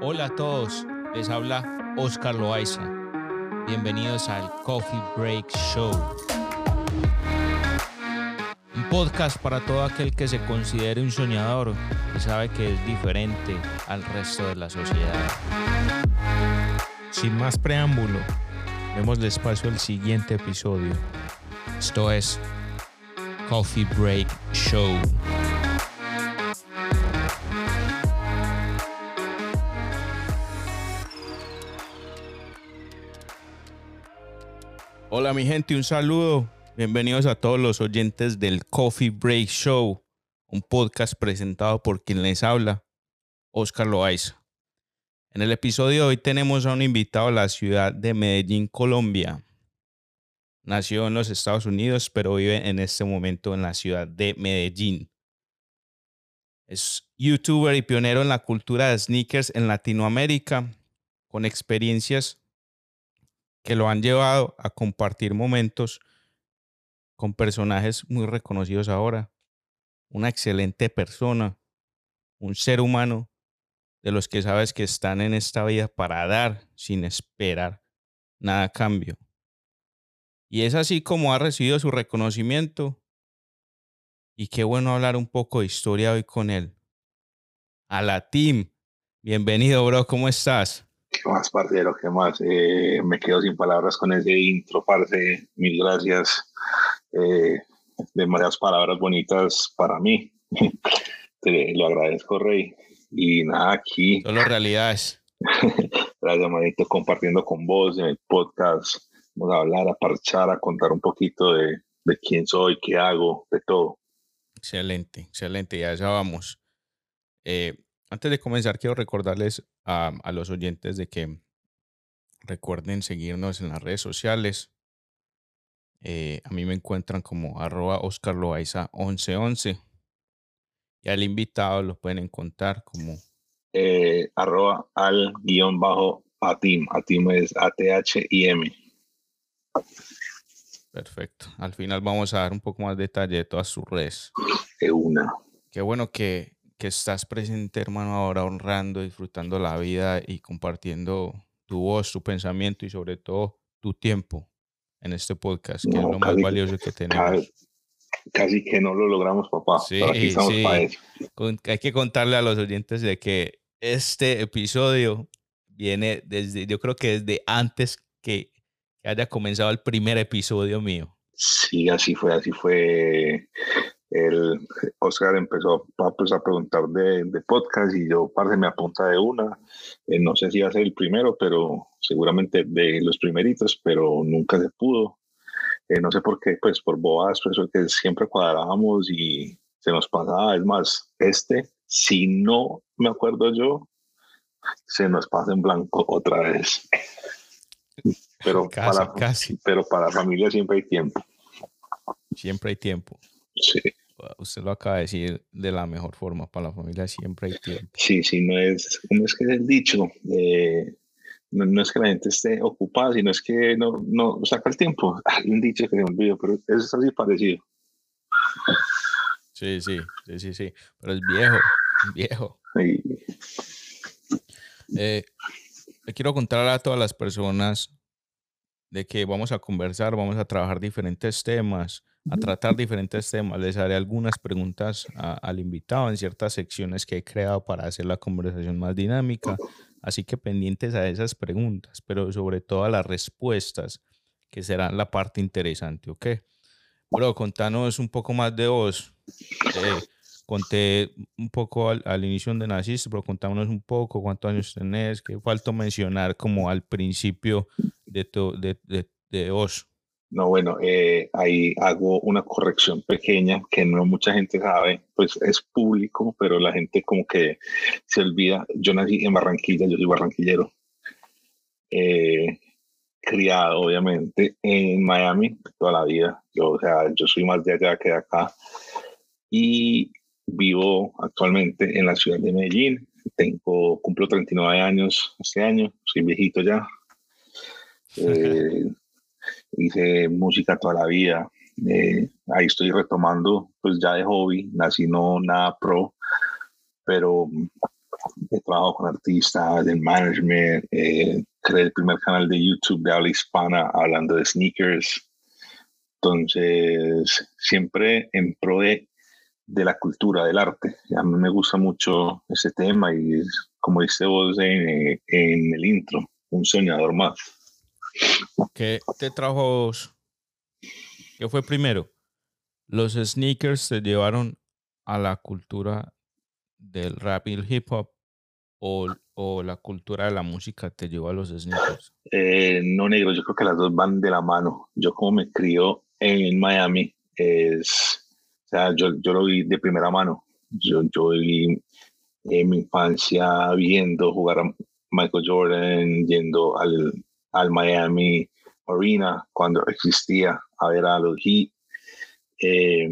Hola a todos, les habla Oscar Loaiza. Bienvenidos al Coffee Break Show. Un podcast para todo aquel que se considere un soñador y sabe que es diferente al resto de la sociedad. Sin más preámbulo, démosle espacio al siguiente episodio. Esto es Coffee Break Show. Hola mi gente, un saludo. Bienvenidos a todos los oyentes del Coffee Break Show, un podcast presentado por quien les habla, Oscar Loaiza. En el episodio de hoy tenemos a un invitado a la ciudad de Medellín, Colombia. Nació en los Estados Unidos, pero vive en este momento en la ciudad de Medellín. Es youtuber y pionero en la cultura de sneakers en Latinoamérica, con experiencias que lo han llevado a compartir momentos con personajes muy reconocidos ahora. Una excelente persona, un ser humano de los que sabes que están en esta vida para dar sin esperar nada a cambio. Y es así como ha recibido su reconocimiento. Y qué bueno hablar un poco de historia hoy con él. A la team. Bienvenido, bro. ¿Cómo estás? ¿Qué más, parcero? ¿Qué más? Eh, me quedo sin palabras con ese intro, parce. Mil gracias. Eh, demasiadas palabras bonitas para mí. Te lo agradezco, Rey. Y nada, aquí. Solo realidades. gracias, manito, compartiendo con vos en el podcast. Vamos a hablar, a parchar, a contar un poquito de, de quién soy, qué hago, de todo. Excelente, excelente. Ya, ya vamos. Eh, antes de comenzar, quiero recordarles a, a, los oyentes de que recuerden seguirnos en las redes sociales. Eh, a mí me encuentran como arroba Oscar Loaiza 1111. Y al invitado lo pueden encontrar como eh, arroba al guion bajo atim. Atim es A-T-H-I-M. Perfecto. Al final vamos a dar un poco más detalle de todas sus redes. De una. Qué bueno que, que estás presente, hermano, ahora honrando, disfrutando la vida y compartiendo tu voz, tu pensamiento y sobre todo tu tiempo en este podcast, que no, es lo más valioso que tenemos. Casi, casi, que no lo logramos, papá. Sí, sí. Hay que contarle a los oyentes de que este episodio viene desde, yo creo que desde antes que, que haya comenzado el primer episodio mío. Sí, así fue, así fue el Oscar empezó a, pues, a preguntar de, de, podcast y yo, parce, me apunta de una. Eh, no sé si va a ser el primero, pero seguramente de los primeritos, pero nunca se pudo. Eh, no sé por qué, pues por bobadas, pues porque siempre cuadrábamos y se nos pasaba. Es más, este, si no me acuerdo yo, se nos pasa en blanco otra vez. Pero, casi, para, casi. pero para la familia siempre hay tiempo. Siempre hay tiempo. Sí. Usted lo acaba de decir de la mejor forma. Para la familia siempre hay tiempo. Sí, sí, no es, ¿cómo es que es el dicho? Eh, no, no, es que la gente esté ocupada, sino es que no, no saca el tiempo. Hay un dicho que se me olvidó, pero es así parecido. Sí, sí, sí, sí, sí. Pero es viejo, viejo. Sí. Eh, le quiero contar a todas las personas de que vamos a conversar, vamos a trabajar diferentes temas, a tratar diferentes temas. Les haré algunas preguntas a, al invitado en ciertas secciones que he creado para hacer la conversación más dinámica. Así que pendientes a esas preguntas, pero sobre todo a las respuestas, que serán la parte interesante, ¿ok? Bro, contanos un poco más de vos. Eh, conté un poco al, al, inicio donde naciste, pero contámonos un poco cuántos años tenés, que faltó mencionar como al principio de, tu, de, de, de vos. No, bueno, eh, ahí hago una corrección pequeña que no mucha gente sabe, pues es público, pero la gente como que se olvida. Yo nací en Barranquilla, yo soy barranquillero. Eh, criado, obviamente, en Miami toda la vida. Yo, o sea, yo soy más de allá que de acá. Y vivo actualmente en la ciudad de Medellín. Tengo, cumplo 39 años este año, soy viejito ya. Eh, hice música toda la vida. Eh, ahí estoy retomando, pues ya de hobby, nací no nada pro, pero he trabajado con artistas, en management, eh, creé el primer canal de YouTube de habla hispana hablando de sneakers. Entonces, siempre en pro de, la cultura, del arte. A mí me gusta mucho ese tema y como dice vos en, en el intro, un soñador más. ¿Qué te trajo? ¿Qué fue primero? ¿Los sneakers te llevaron a la cultura del rap y el hip hop o, la cultura de la música te llevó a los sneakers? Eh, no, negro, yo creo que las dos van de la mano. Yo como me crió en Miami, es, o sea, yo, yo lo vi de primera mano. Yo, yo en mi infancia viendo jugar a Michael Jordan, yendo al, al Miami Arena cuando existía a ver a los Heat. Eh,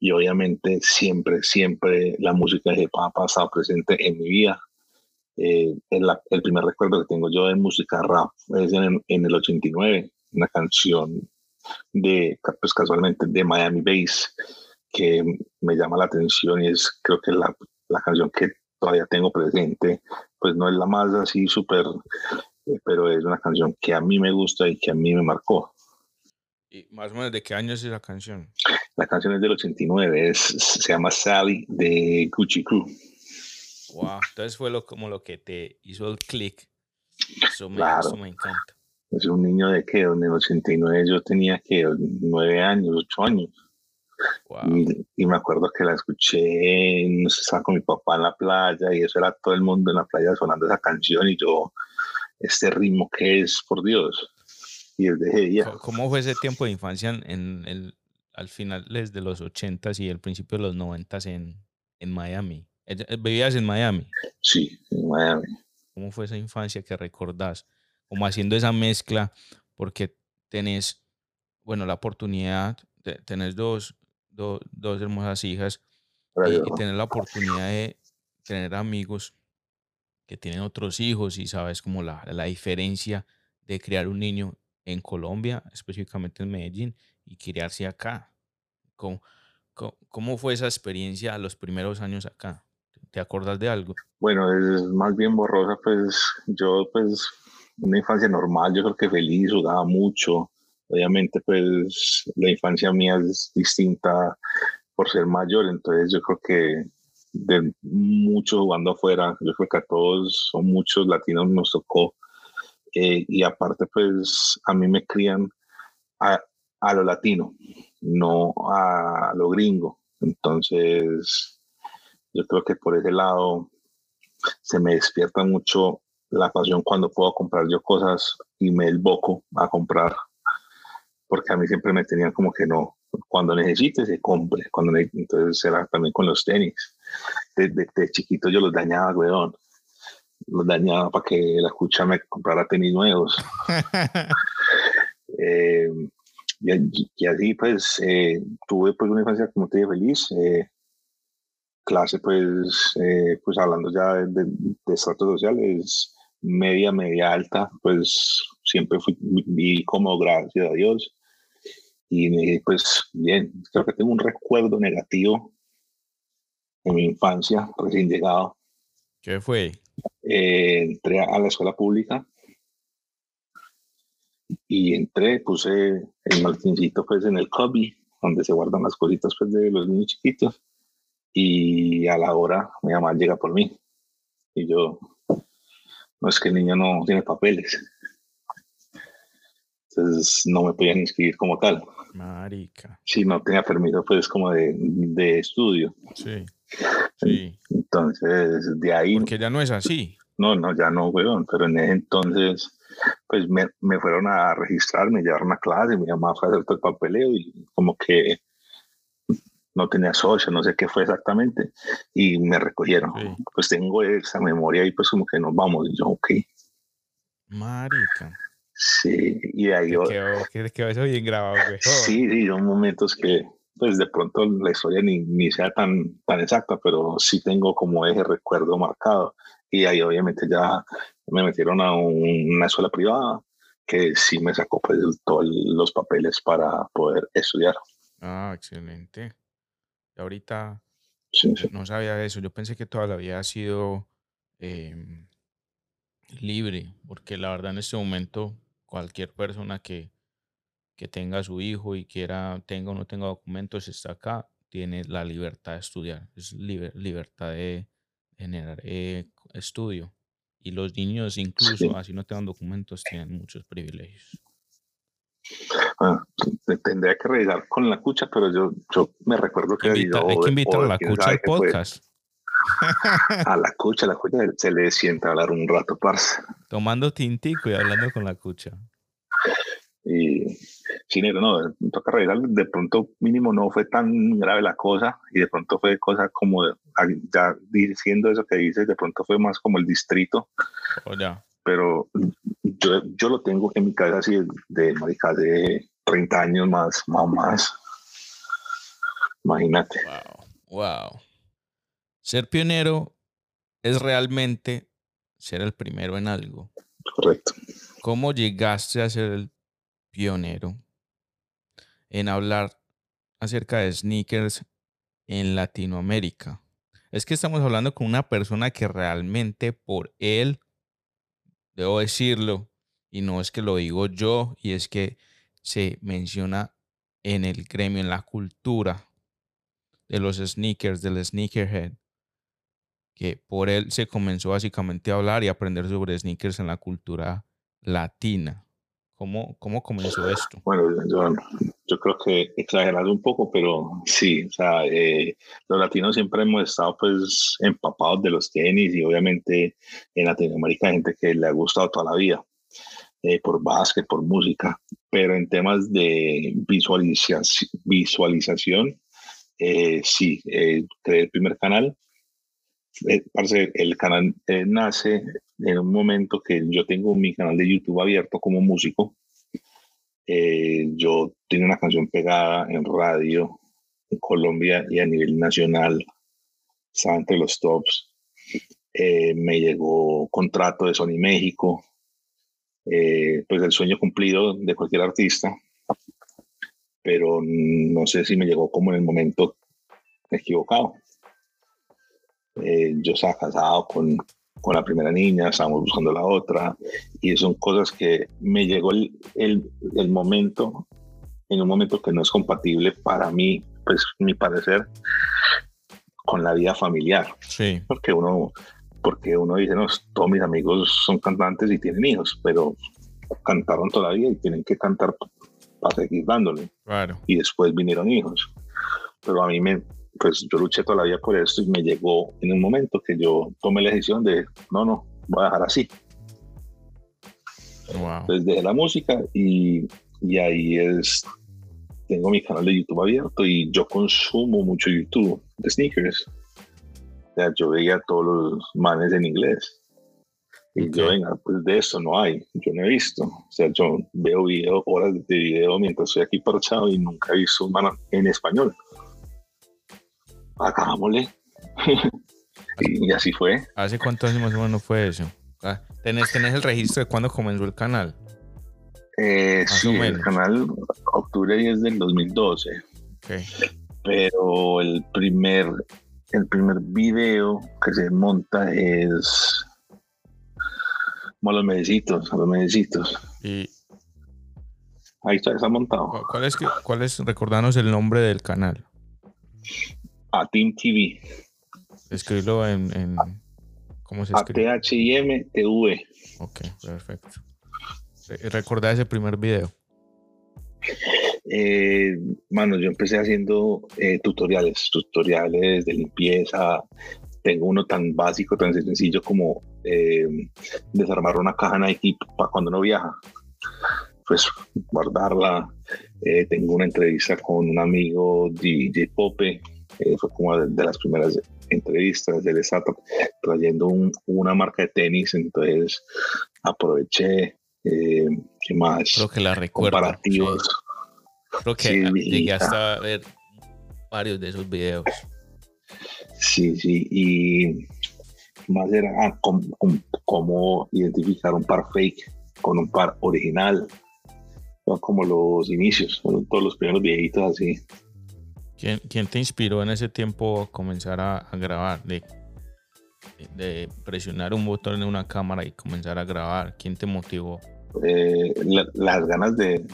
y obviamente siempre, siempre la música de hip hop ha estado presente en mi vida. Eh, el, primer recuerdo que tengo yo de música rap es en, en el 89, una canción de, pues casualmente, de Miami Bass, que me llama la atención y es creo que la, la canción que todavía tengo presente, pues no es la más así súper, pero es una canción que a mí me gusta y que a mí me marcó. ¿Y más o menos de qué año es esa canción? La canción es del 89, es, se llama Sally de Gucci Crew. Wow, entonces fue lo, como lo que te hizo el click. Eso me, eso me encanta. Es un niño de que, en el 89 yo tenía que nueve años, ocho años. Y, me acuerdo que la escuché, no sé, estaba con mi papá en la playa y eso era todo el mundo en la playa sonando esa canción y yo, este ritmo que es, por Dios. Y desde ella. ¿Cómo fue ese tiempo de infancia en el, al final de los 80s y el principio de los 90s en, en Miami? Eh, ¿Vivías en Miami? Sí, en Miami. ¿Cómo fue esa infancia que recordás? Como haciendo esa mezcla, porque tenés, bueno, la oportunidad, de, tenés dos, dos hermosas hijas y, tener la oportunidad de tener amigos que tienen otros hijos y sabes como la, la diferencia de criar un niño en Colombia, específicamente en Medellín, y criarse acá. ¿Cómo, cómo, fue esa experiencia los primeros años acá? ¿Te acuerdas de algo? Bueno, es más bien borrosa, pues yo pues una infancia normal, yo creo que feliz, jugaba mucho, Obviamente, pues la infancia mía es distinta por ser mayor, entonces yo creo que de mucho jugando afuera, yo creo que a todos o muchos latinos nos tocó. Eh, y aparte, pues a mí me crían a, a lo latino, no a lo gringo. Entonces, yo creo que por ese lado se me despierta mucho la pasión cuando puedo comprar yo cosas y me boco a comprar porque a mí siempre me tenían como que no, cuando necesite se compre, cuando entonces era también con los tenis. Desde, chiquito yo los dañaba, weón. Los dañaba para que la escucha me comprara tenis nuevos. Eh, y, así pues eh, tuve pues una infancia como te dije feliz. Eh, clase pues, pues hablando ya de, de, estratos sociales, media, media alta, pues siempre fui, vi como gracias a Dios. Y pues bien, creo que tengo un recuerdo negativo en mi infancia, recién llegado. ¿Qué fue? Eh, entré a la escuela pública y entré, puse el martincito pues en el cubby, donde se guardan las cositas pues de los niños chiquitos. Y a la hora mi mamá llega por mí. Y yo, no es que el niño no tiene papeles. Entonces no me podían inscribir como tal. Marica. Sí, no tenía permiso pues como de, de estudio. Sí. Sí. Entonces, de ahí... Porque ya no es así. No, no, ya no, weón. Pero en ese entonces, pues me, me fueron a registrar, me llevaron a clase, mi mamá fue a hacer todo el papeleo y como que no tenía socio, no sé qué fue exactamente, y me recogieron. Pues tengo esa memoria y pues como que nos vamos, y yo, ok. Marica. Sí, y ahí yo... Que quedó eso bien grabado, güey. Sí, sí, son momentos que, pues de pronto la historia ni, ni sea tan, tan exacta, pero sí tengo como ese recuerdo marcado. Y ahí obviamente ya me metieron a una escuela privada que sí me sacó pues todos los papeles para poder estudiar. Ah, excelente. Y ahorita no sabía eso. Yo pensé que toda la vida ha sido em, libre, porque la verdad en este momento cualquier persona que, que tenga su hijo y quiera, tenga o no tenga documentos, está acá, tiene la libertad de estudiar, es libertad de generar eh, estudio. Y los niños, incluso así no tengan documentos, tienen muchos privilegios. Ah, tendría que revisar con la cucha, pero yo, yo me recuerdo que hay que invitar a la cucha al podcast. a la cucha, la cucha se le sienta a hablar un rato, parce. Tomando tintico y hablando con la cucha. Y sin eso, no, toca revisar, de pronto mínimo no fue tan grave la cosa y de pronto fue cosa como, ya diciendo eso que dices, de pronto fue más como el distrito. Oh. Pero yo, yo lo tengo en mi casa así de, marica, de 30 años más, más, más. Imagínate. Wow, wow. Ser pionero es realmente ser el primero en algo. Correcto. ¿Cómo llegaste a ser el pionero en hablar acerca de sneakers en Latinoamérica? Es que estamos hablando con una persona que realmente por él, debo decirlo, y no es que lo digo yo, y es que se menciona en el gremio, en la cultura de los sneakers, del sneakerhead, que por él se comenzó básicamente a hablar y aprender sobre sneakers en la cultura latina. ¿Cómo, cómo comenzó esto? Bueno, yo, yo creo que exagerado un poco, pero sí, o sea, eh, los latinos siempre hemos estado pues empapados de los tenis y obviamente en Latinoamérica hay gente que le ha gustado toda la vida. Eh, por básquet, por música, pero en temas de visualización, visualización eh, sí, creé el primer canal eh, el canal eh, nace en un momento que yo tengo mi canal de YouTube abierto como músico. Eh, yo tenía una canción pegada en radio en Colombia y a nivel nacional. Estaba entre los tops. me llegó contrato de Sony México. pues el sueño cumplido de cualquier artista. Pero no sé si me llegó como en el momento equivocado. Eh, yo estaba casado con, con, la primera niña, estábamos buscando la otra, y son cosas que me llegó el, el, el, momento, en un momento que no es compatible para mí, pues mi parecer, con la vida familiar. Sí. Porque uno, porque uno dice, no, todos mis amigos son cantantes y tienen hijos, pero cantaron todavía y tienen que cantar para seguir dándole. Claro. Y después vinieron hijos. Pero a mí me, pues yo luché toda la vida por esto y me llegó en un momento que yo tomé la decisión de, no, no, voy a dejar así. Wow. Entonces dejé la música y, y ahí es, tengo mi canal de YouTube abierto y yo consumo mucho YouTube de sneakers. O sea, yo veía todos los manes en inglés. Y yo, venga, pues de eso no hay, yo no he visto. O sea, yo veo video, horas de video mientras estoy aquí parchado y nunca he visto un man en español hagámosle. y, así fue. ¿Hace cuántos años más o menos fue eso? Ah, ¿Tenés, ¿Tenés el registro de cuándo comenzó el canal? Eh, sí, el canal octubre 10 del 2012. Okay. Pero el primer, el primer video que se monta es como los medecitos, los medecitos. Y ahí está, está montado. ¿Cuál es, cuál es, recordanos el nombre del canal? A Team TV. Escribirlo en, en, ¿Cómo se escribe? A T-H-I-M-T-V. Ok, perfecto. ¿Recordás ese primer video? Eh, mano, yo empecé haciendo eh, tutoriales, tutoriales de limpieza. Tengo uno tan básico, tan sencillo como eh, desarmar una caja Nike para cuando uno viaja. Pues guardarla. Eh, tengo una entrevista con un amigo DJ Pope, eh, fue como de, las primeras entrevistas del SATO, trayendo una marca de tenis, entonces aproveché, eh, ¿qué más? Creo que la recuerdo. Comparativos. Creo que llegué hasta ver varios de esos videos. Sí, sí, y más era ah, cómo, identificar un par fake con un par original, como los inicios, todos los primeros viejitos así. ¿Quién, te inspiró en ese tiempo a comenzar a, grabar? de presionar un botón en una cámara y comenzar a grabar? ¿Quién te motivó? Eh, las ganas de,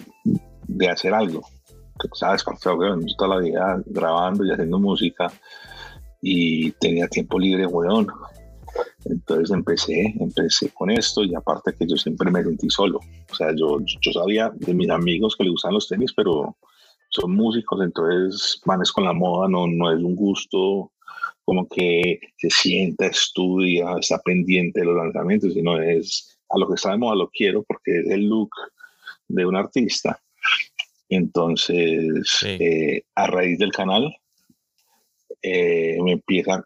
de, hacer algo. Sabes, yo toda la vida grabando y haciendo música y tenía tiempo libre, weón. Entonces empecé, empecé con esto y aparte que yo siempre me sentí solo. O sea, yo, yo sabía de mis amigos que le gustan los tenis, pero son músicos, entonces manes con la moda, no, no es un gusto como que se sienta, estudia, está pendiente de los lanzamientos, sino es a lo que está de moda lo quiero porque es el look de un artista. Entonces, eh, a raíz del canal, eh, me empieza,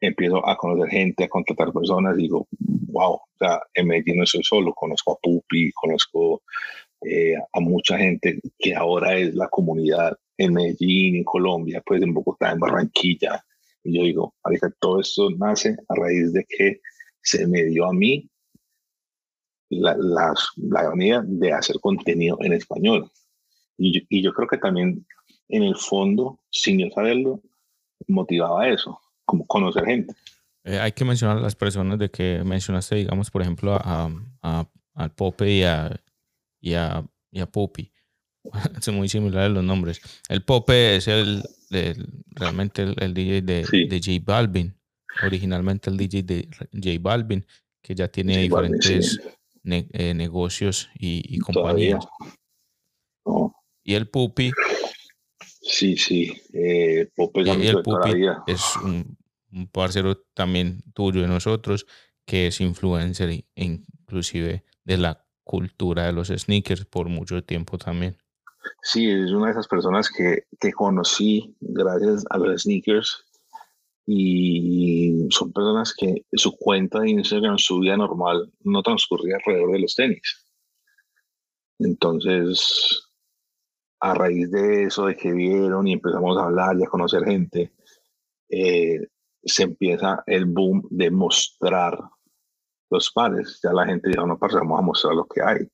empiezo a conocer gente, a contratar personas, digo, wow, o sea, en Medellín no estoy solo, conozco a Pupi, conozco eh, a mucha gente que ahora es la comunidad en Medellín, en Colombia, pues en Bogotá, en Barranquilla. Y yo digo, todo esto nace a raíz de que se me dio a mí la, la, la de hacer contenido en español. Y yo, y yo, creo que también en el fondo, sin yo saberlo, motivaba eso, como conocer gente. Eh, hay que mencionar a las personas de que mencionaste, digamos, por ejemplo, a, a, al Pope y a, y a, y a Poppy. Son muy similares los nombres. El Pope es el, realmente el, DJ de, de, J Balvin. Originalmente el DJ de J Balvin, que ya tiene diferentes eh, negocios y, compañías. Y el Pupi. Sí, sí. Eh, Pope y el Pupi es un, un parcero también tuyo de nosotros, que es influencer inclusive de la cultura de los sneakers por mucho tiempo también. Sí, es una de esas personas que, que conocí gracias a los sneakers y son personas que su cuenta de Instagram, su vida normal, no transcurría alrededor de los tenis. Entonces, a raíz de eso, de que vieron y empezamos a hablar y a conocer gente, eh, se empieza el boom de mostrar los pares. Ya la gente dijo, no, parce, vamos a mostrar lo que hay.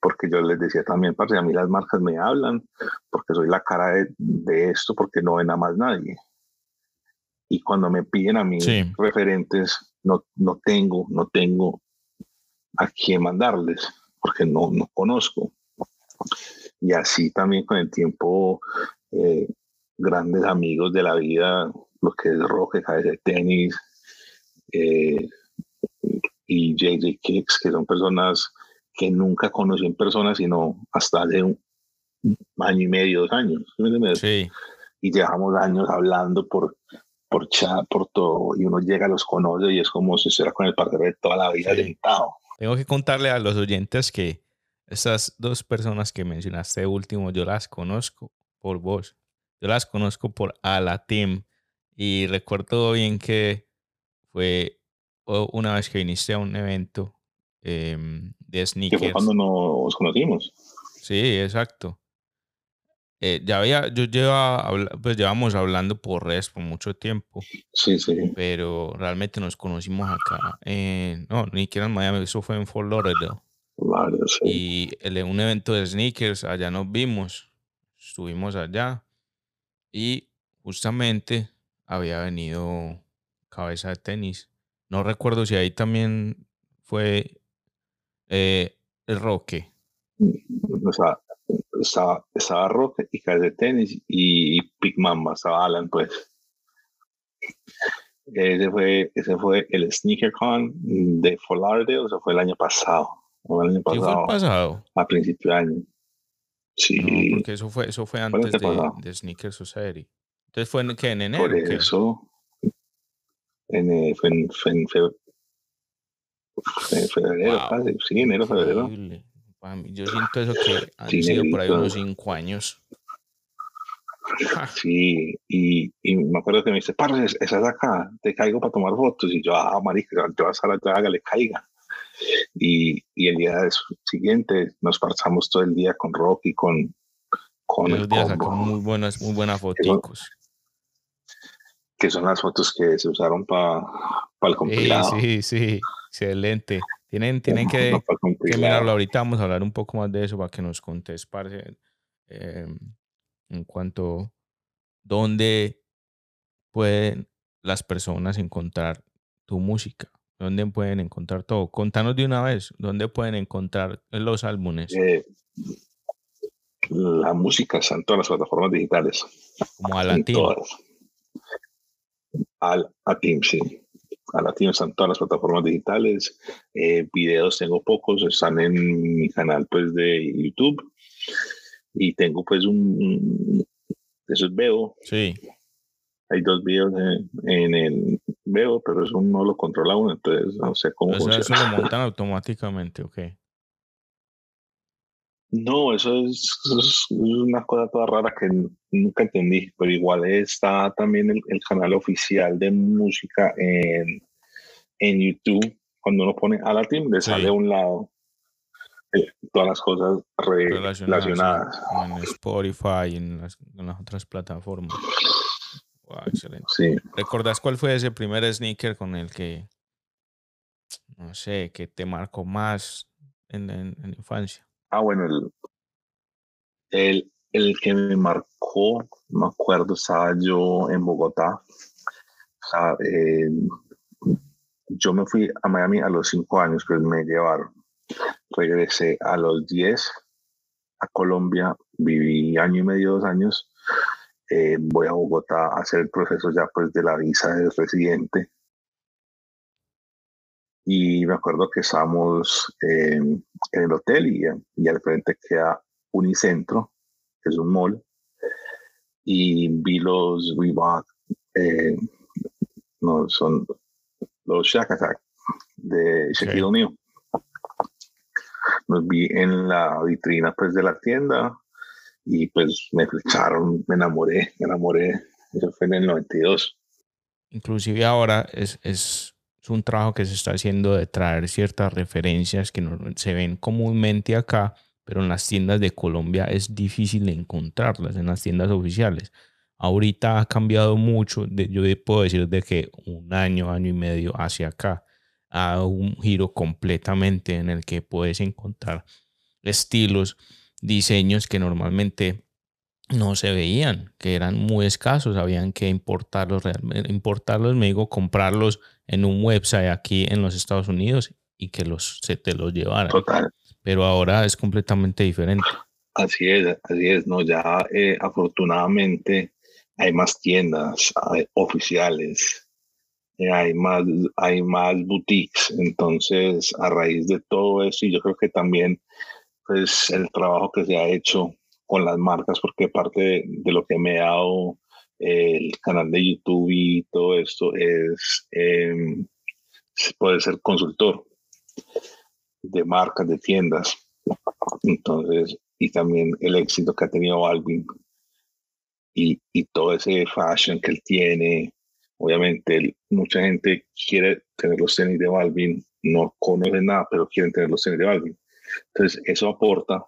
Porque yo les decía también, parce, a mí las marcas me hablan, porque soy la cara de, esto, porque no ven a más nadie. Y cuando me piden a mí referentes, no, no tengo, no tengo a quién mandarles, porque no, no conozco. Y así también con el tiempo, eh, grandes amigos de la vida, lo que es rock, de tenis, eh, y JJ Kicks, que son personas que nunca conocí en persona, sino hasta hace un año y medio, dos años. Sí. Y llevamos años hablando por, por chat, por todo, y uno llega, los conoce y es como si estuviera con el padre de toda la vida sentado. Tengo que contarle a los oyentes que esas dos personas que mencionaste último, yo las conozco por vos. Yo las conozco por Alatim. Y recuerdo bien que fue una vez que viniste a un evento em, de sneakers. Que fue cuando nos conocimos. Sí, exacto. Eh, ya había, yo lleva, pues llevamos hablando por redes por mucho tiempo. Sí, sí. Pero realmente nos conocimos acá. no, ni siquiera en Miami, eso fue en Fort Lauderdale. Vale, sí. Y en un evento de sneakers, allá nos vimos. Estuvimos allá. Y justamente había venido cabeza de tenis no recuerdo si ahí también fue eh, el Roque. O sea, estaba, estaba Roque y de Tenis y Big Mamba, estaba Alan, pues. Ese fue, ese fue el SneakerCon de Folarde, o sea, fue el año pasado. el año pasado, fue el pasado? A principio de año. Sí. porque eso fue, eso fue antes de, de, Sneaker Society. Entonces fue en, ¿qué, en enero. Por eso, en, eh, fue en, fue en febrero, sí, enero, febrero. Yo siento eso que han sido por ahí unos cinco años. Sí, y, y, me acuerdo que me dice, parce, esa es acá, te caigo para tomar fotos. Y yo, ah, marica, yo a la haga, le caiga. Y, y, el día siguiente nos pasamos todo el día con Rocky, con, con el día sacó muy buenas, muy buenas fotos que son las fotos que se usaron para el compilado. Sí, sí, sí, excelente. Tienen, tienen que, mirarlo ahorita, vamos a hablar un poco más de eso para que nos contes, parce, em, en cuanto dónde pueden las personas encontrar tu música? ¿Dónde pueden encontrar todo? Contanos de una vez, ¿dónde pueden encontrar los álbumes? Eh, la música está en todas las plataformas digitales. Como a latín. Al, a Team, sí. A Latin están todas las plataformas digitales. Eh, videos tengo pocos, están en mi canal pues de YouTube. Y tengo pues un, eso es Veo. Sí. Hay dos videos en, el Veo, pero eso no lo controla uno, entonces no sé cómo funciona. Eso lo montan automáticamente, ok. No, eso es, una cosa toda rara que nunca entendí, pero igual está también el, canal oficial de música en, en, YouTube. Cuando uno pone a la team, le sale a un lado eh, todas las cosas relacionadas. En Spotify y en las, otras plataformas. excelente. Sí. ¿Recordás cuál fue ese primer sneaker con el que, no sé, que te marcó más en, en, en infancia? Ah, bueno, el, el, que me marcó, me acuerdo, estaba yo en Bogotá. Eh, yo me fui a Miami a los cinco años, pues me llevaron. Regresé a los diez a Colombia, viví año y medio, dos años. Eh, voy a Bogotá a hacer el proceso ya pues de la visa de residente y me acuerdo que estábamos en el hotel y, y al frente queda Unicentro, que es un mall, y vi los Reebok, eh, no, son los Shack Attack de Shaquille O'Neal. Los vi en la vitrina pues de la tienda y pues me flecharon, me enamoré, me enamoré. Eso fue en el 92. Inclusive ahora es, es es un trabajo que se está haciendo de traer ciertas referencias que no, se ven comúnmente acá, pero en las tiendas de Colombia es difícil encontrarlas, en las tiendas oficiales. Ahorita ha cambiado mucho, yo puedo decir de que un año, año y medio hacia acá, ha un giro completamente en el que puedes encontrar estilos, diseños que normalmente no se veían, que eran muy escasos, habían que importarlos, importarlos, me digo, comprarlos en un website aquí en los Estados Unidos y que los, se te los llevaran. Total. Pero ahora es completamente diferente. Así es, así es, no, ya eh, afortunadamente hay más tiendas oficiales, eh, hay más, hay más boutiques, entonces a raíz de todo eso, y yo creo que también pues el trabajo que se ha hecho con las marcas, porque parte de, lo que me ha dado el canal de YouTube y todo esto es eh, poder ser consultor de marcas, de tiendas. Entonces, y también el éxito que ha tenido Balvin y, y todo ese fashion que él tiene. Obviamente, mucha gente quiere tener los tenis de Balvin, no conoce nada, pero quieren tener los tenis de Balvin. Entonces, eso aporta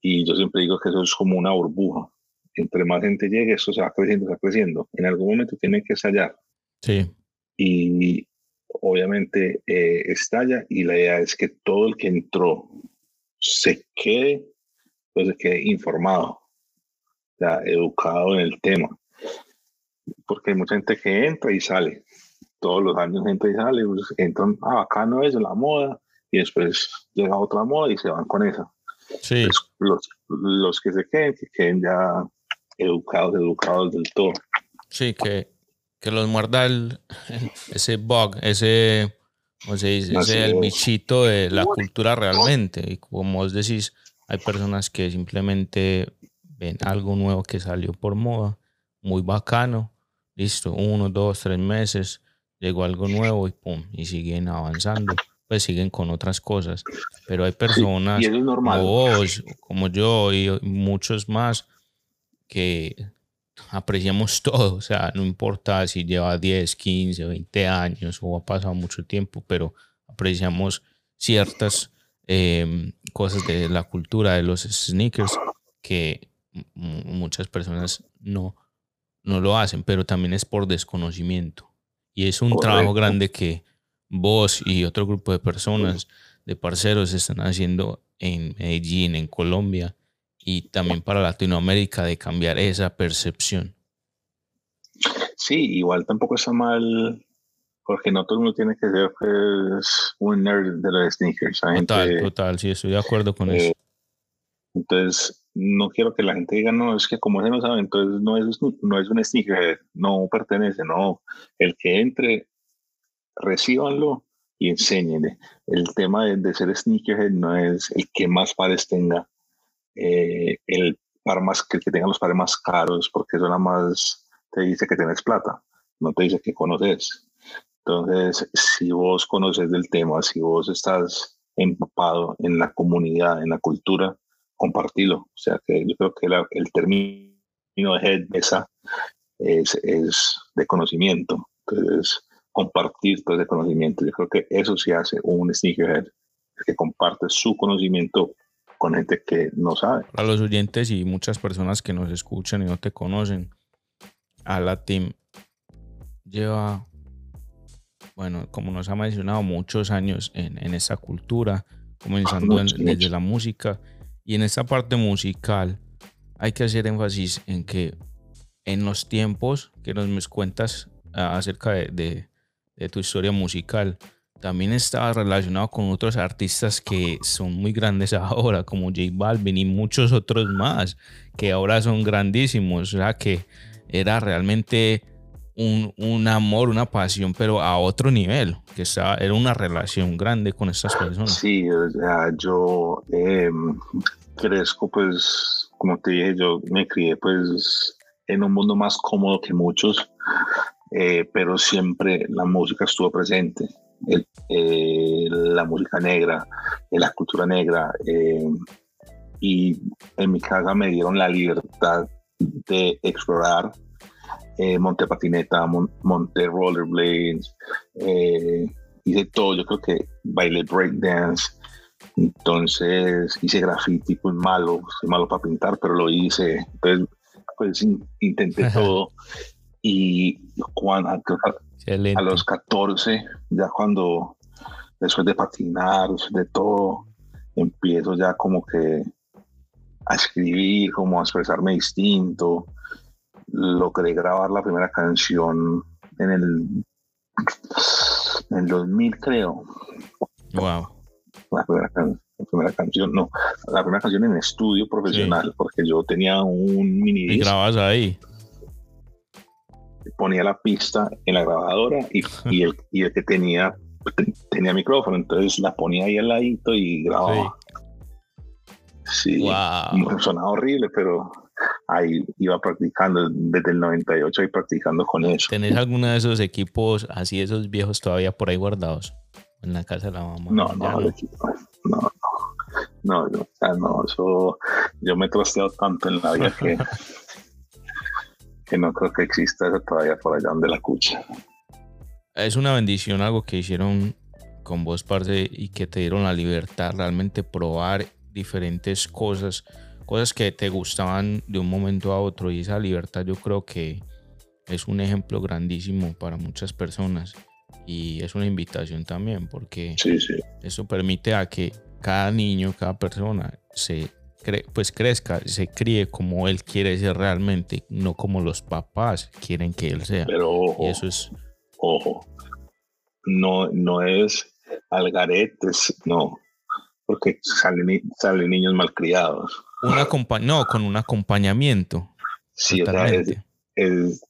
y yo siempre digo que eso es como una burbuja. Entre más gente llegue, eso se va creciendo, se va creciendo. En algún momento tiene que estallar. Sí. Y obviamente eh, estalla y la idea es que todo el que entró se quede, pues se quede informado, ya, educado en el tema. Porque hay mucha gente que entra y sale. Todos los años entra y sale, pues entran, ah, acá no es la moda, y después llega otra moda y se van con esa. Sí. los, los que se queden, que queden ya educados, educados del todo. Sí, que, que los muerda ese bug, ese, ¿cómo se dice? Ese el bichito de la cultura realmente. Y como vos decís, hay personas que simplemente ven algo nuevo que salió por moda, muy bacano, listo, uno, dos, tres meses, llegó algo nuevo y pum, y siguen avanzando pues siguen con otras cosas. Pero hay personas como vos, como yo y muchos más que apreciamos todo. O sea, no importa si lleva 10, 15, 20 años o ha pasado mucho tiempo, pero apreciamos ciertas em, cosas de la cultura de los sneakers que muchas personas no, no lo hacen, pero también es por desconocimiento. Y es un trabajo grande que vos y otro grupo de personas, de parceros, están haciendo en Medellín, en Colombia y también para Latinoamérica de cambiar esa percepción. Sí, igual tampoco está mal porque no todo el mundo tiene que ser pues, un nerd de los sneakers. total, total, sí, estoy de acuerdo con eso. Eh, entonces, no quiero que la gente diga, no, es que como ese no sabe, entonces no es, no es un sneakerhead, no pertenece, no. El que entre, recíbanlo y enséñenle. El tema de, ser sneakerhead no es el que más pares tenga, eh, el par más que, que tenga los pares más caros, porque eso nada más te dice que tienes plata, no te dice que conoces. Entonces, si vos conoces del tema, si vos estás empapado en la comunidad, en la cultura, compartirlo. O sea que yo creo que el término de head es, es de conocimiento. Entonces, compartir todo ese conocimiento. Yo creo que eso sí hace un sneakerhead, que comparte su conocimiento con gente que no sabe. A los oyentes y muchas personas que nos escuchan y no te conocen, a la team lleva, bueno, como nos ha mencionado, muchos años en, en esa cultura, comenzando desde la música y en esta parte musical hay que hacer énfasis en que en los tiempos que nos cuentas ah, acerca de, tu historia musical, también estaba relacionado con otros artistas que son muy grandes ahora, como J Balvin y muchos otros más, que ahora son grandísimos. O sea, que era realmente un, amor, una pasión, pero a otro nivel, que estaba, era una relación grande con estas personas. Sí, o sea, yo em, crezco, pues, como te dije, yo me crié, pues, en un mundo más cómodo que muchos, eh, pero siempre la música estuvo presente. Eh, la música negra, eh, la cultura negra, y en mi casa me dieron la libertad de explorar eh, monté patineta, monté rollerblades, eh, hice todo, yo creo que bailé breakdance, entonces hice graffiti, pues malo, soy malo para pintar, pero lo hice, entonces pues intenté todo. Y cuando, a, los 14, ya cuando después de patinar, después de todo, empiezo ya como que a escribir, como a expresarme distinto, logré grabar la primera canción en el, en el 2000, creo. Wow. La primera, canción, no, la primera canción en estudio profesional, porque yo tenía un mini. ¿Y grabas ahí? Ponía la pista en la grabadora y, y, el, y el que tenía tenía micrófono, entonces la ponía ahí al ladito y grababa. Sí, wow. sonaba horrible, pero ahí iba practicando desde el 98 y practicando con eso. ¿Tenés alguno de esos equipos así, esos viejos todavía por ahí guardados en la casa de la mamá? No, no, no, no, no, yo, no, eso, yo me he trasteado tanto en la vida que, que no creo que exista eso todavía por allá donde la cucha. Es una bendición algo que hicieron con vos, parce, y que te dieron la libertad realmente probar diferentes cosas cosas que te gustaban de un momento a otro y esa libertad yo creo que es un ejemplo grandísimo para muchas personas y es una invitación también porque eso permite a que cada niño, cada persona se pues crezca, se críe como él quiere ser realmente, no como los papás quieren que él sea. Pero ojo, y eso es ojo, no, no es algaretes, no, porque salen, salen niños malcriados no, con un acompañamiento. Sí, o sea, es,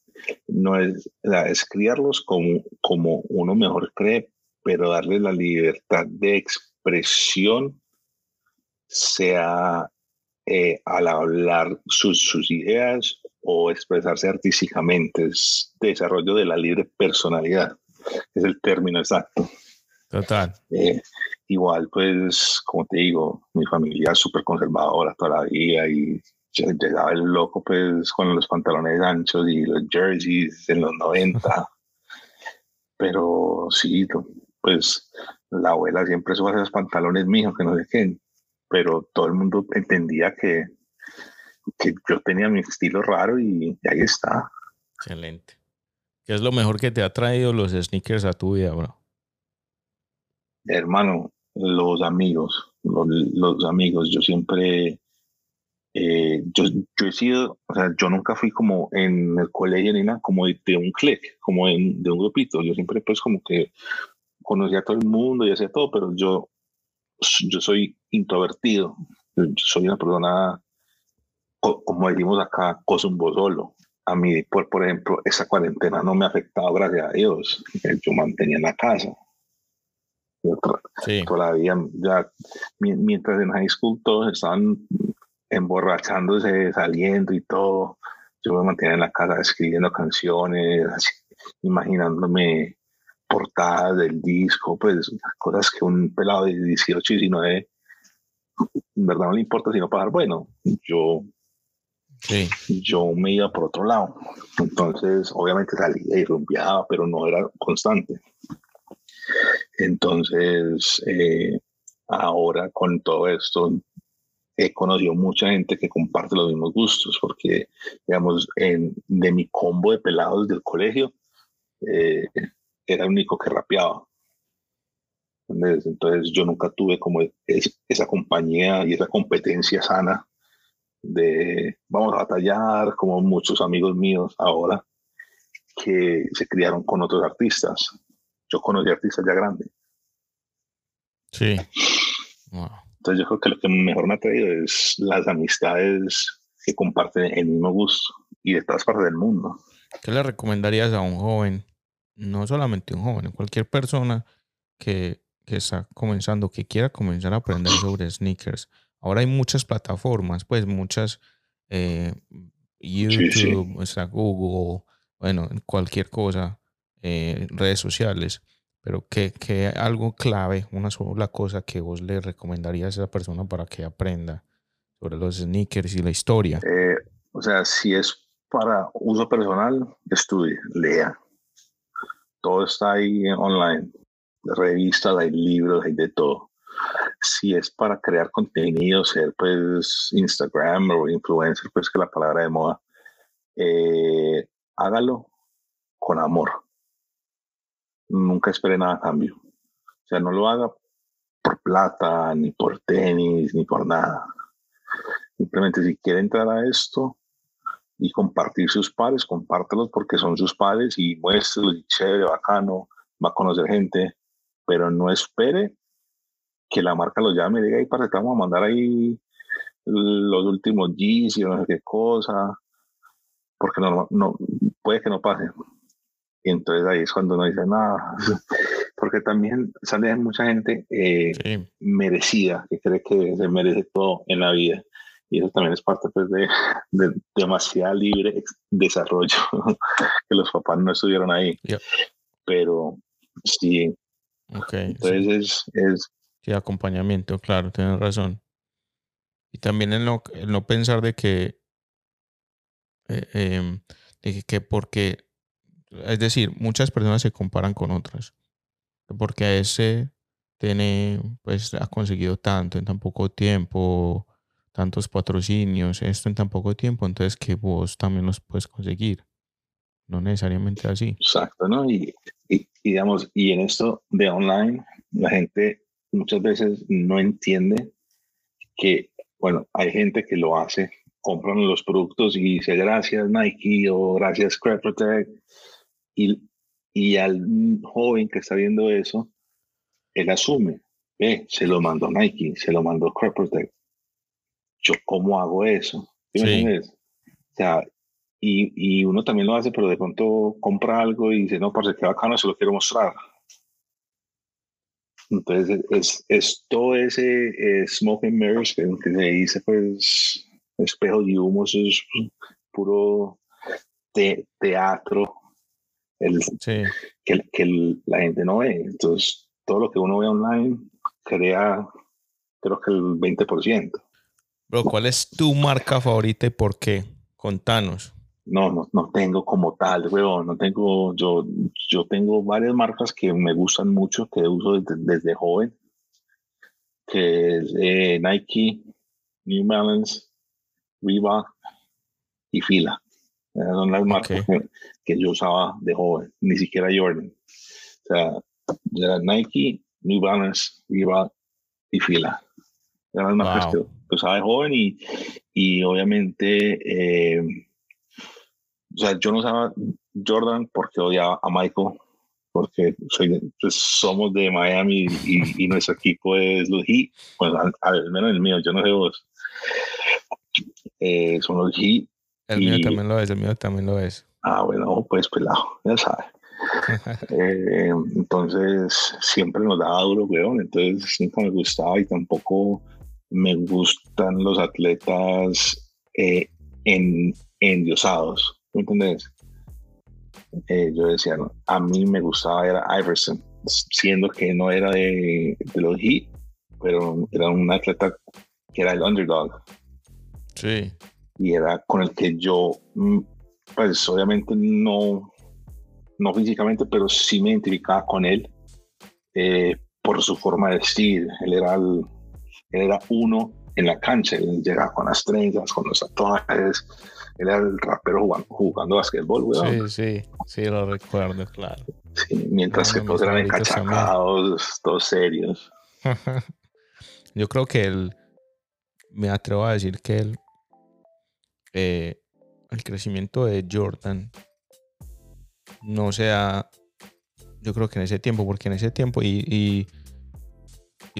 no es, es criarlos como, como uno mejor cree, pero darle la libertad de expresión, sea eh, al hablar sus, sus ideas o expresarse artísticamente, es desarrollo de la libre personalidad, es el término exacto. Total. Eh, igual, pues, como te digo, mi familia es súper conservadora todavía y llegaba el loco, pues, con los pantalones anchos y los jerseys en los 90. Pero sí, pues, la abuela siempre suba esos pantalones míos, que no sé qué. Pero todo el mundo entendía que, que yo tenía mi estilo raro y, ahí está. Excelente. ¿Qué es lo mejor que te ha traído los sneakers a tu vida, bro? Hermano, los amigos, los, amigos. Yo siempre eh, yo, yo he sido, o sea, yo nunca fui como en el colegio ni nada, como de, un click, como de un grupito. Yo siempre pues como que conocía a todo el mundo y hacía todo, pero yo, yo soy introvertido. Yo soy una persona, como decimos acá, cosumbo solo. A mí, por, por ejemplo, esa cuarentena no me ha afectado, gracias a Dios. Yo mantenía en la casa. Todavía, ya, mientras en high school todos estaban emborrachándose, saliendo y todo. Yo me mantenía en la casa escribiendo canciones, imaginándome portadas del disco, pues cosas que un pelado de 18 y 19 en verdad no le importa sino pagar. Bueno, yo, yo me iba por otro lado. Entonces, obviamente salía y rumbeaba, pero no era constante. Entonces, eh, ahora con todo esto, he conocido mucha gente que comparte los mismos gustos, porque, digamos, en, de mi combo de pelados del colegio, eh, era el único que rapeaba. Entonces, yo nunca tuve como esa compañía y esa competencia sana de vamos a batallar, como muchos amigos míos ahora que se criaron con otros artistas. Yo conocí artistas ya grandes. Sí. Entonces yo creo que lo que mejor me ha traído es las amistades que comparten el mismo gusto y de todas partes del mundo. ¿Qué le recomendarías a un joven, no solamente un joven, cualquier persona que, que está comenzando, que quiera comenzar a aprender sobre sneakers? Ahora hay muchas plataformas, pues muchas, eh, YouTube, Google, bueno, cualquier cosa, eh, redes sociales pero ¿qué, qué algo clave, una sola cosa que vos le recomendarías a esa persona para que aprenda sobre los sneakers y la historia? Eh, o sea, si es para uso personal, estudie, lea. Todo está ahí online. Revistas, hay libros, hay de todo. Si es para crear contenido, ser pues Instagram o influencer, pues que la palabra de moda, eh, hágalo con amor nunca espere nada a cambio. O sea, no lo haga por plata, ni por tenis, ni por nada. Simplemente si quiere entrar a esto y compartir sus pares, compártelos porque son sus pares y muéstrelos y chévere, bacano, va a conocer gente, pero no espere que la marca lo llame y diga, ahí para que vamos a mandar ahí los últimos G's y no sé qué cosa, porque no, no, puede que no pase. Y entonces ahí es cuando uno dice, nada, porque también sale mucha gente eh, merecida, que cree que se merece todo en la vida. Y eso también es parte pues, de, de demasiado libre desarrollo, que los papás no estuvieron ahí. Pero sí. Okay, entonces es, es... Sí, acompañamiento, claro, tienes razón. Y también el no, no pensar de que, eh, em, de que porque es decir, muchas personas se comparan con otras. Porque a ese tiene, pues ha conseguido tanto en tan poco tiempo, tantos patrocinios, esto en tan poco tiempo, entonces que vos también los puedes conseguir. No necesariamente así. Exacto, ¿no? Y, y, digamos, y en esto de online, la gente muchas veces no entiende que, bueno, hay gente que lo hace, compran los productos y dice gracias Nike o gracias Crep Protect y, y al joven que está viendo eso, él asume, eh, se lo mandó Nike, se lo mandó Crop Protect. Yo, ¿cómo hago eso? ¿Sí O sea, y, y, uno también lo hace, pero de pronto compra algo y dice, no, parce, qué bacano, se lo quiero mostrar. Entonces, es, es todo ese eh, smoke and mirrors que, que, se dice, pues, espejo y humos, es puro teatro el, que, que la gente no ve. Entonces, todo lo que uno ve online crea, creo que el 20%. Bro, ¿cuál es tu marca favorita y por qué? Contanos. No, no, no tengo como tal, weón. No tengo, yo, yo tengo varias marcas que me gustan mucho, que uso desde, desde joven, que es eh, Nike, New Balance, Reebok y Fila. Son las marcas que, yo usaba de joven, ni siquiera Jordan. O sea, era Nike, New Balance, Reebok y Fila. Eran las marcas empezaba de joven y, y obviamente, eh, o sea, yo no usaba Jordan porque odiaba a Michael, porque soy, pues, somos de Miami y, nuestro equipo es los Heat, bueno, al, menos el mío, yo no sé vos. Eh, son los Heat. El mío también lo es, el mío también lo es. Ah, bueno, pues pelado, ya sabes. Eh, entonces siempre nos daba duro, weón. Entonces nunca me gustaba y tampoco me gustan los atletas eh, en, endiosados. ¿Me entendés? Eh, yo decía, a mí me gustaba era Iverson, siendo que no era de, de los Heat, pero era un atleta que era el underdog. Sí. Y era con el que yo, mm, pues obviamente no, no físicamente, pero sí me identificaba con él eh, por su forma de vestir. Él era, él era uno en la cancha, él llegaba con las trenzas, con los tatuajes. Era el rapero jugando, jugando basquetbol, weón. Sí, sí, sí, lo recuerdo, claro. mientras que todos eran encachacados, todos serios. Yo creo que él, me atrevo a decir que él, eh, el crecimiento de Jordan no sea, yo creo que en ese tiempo, porque en ese tiempo, y, y,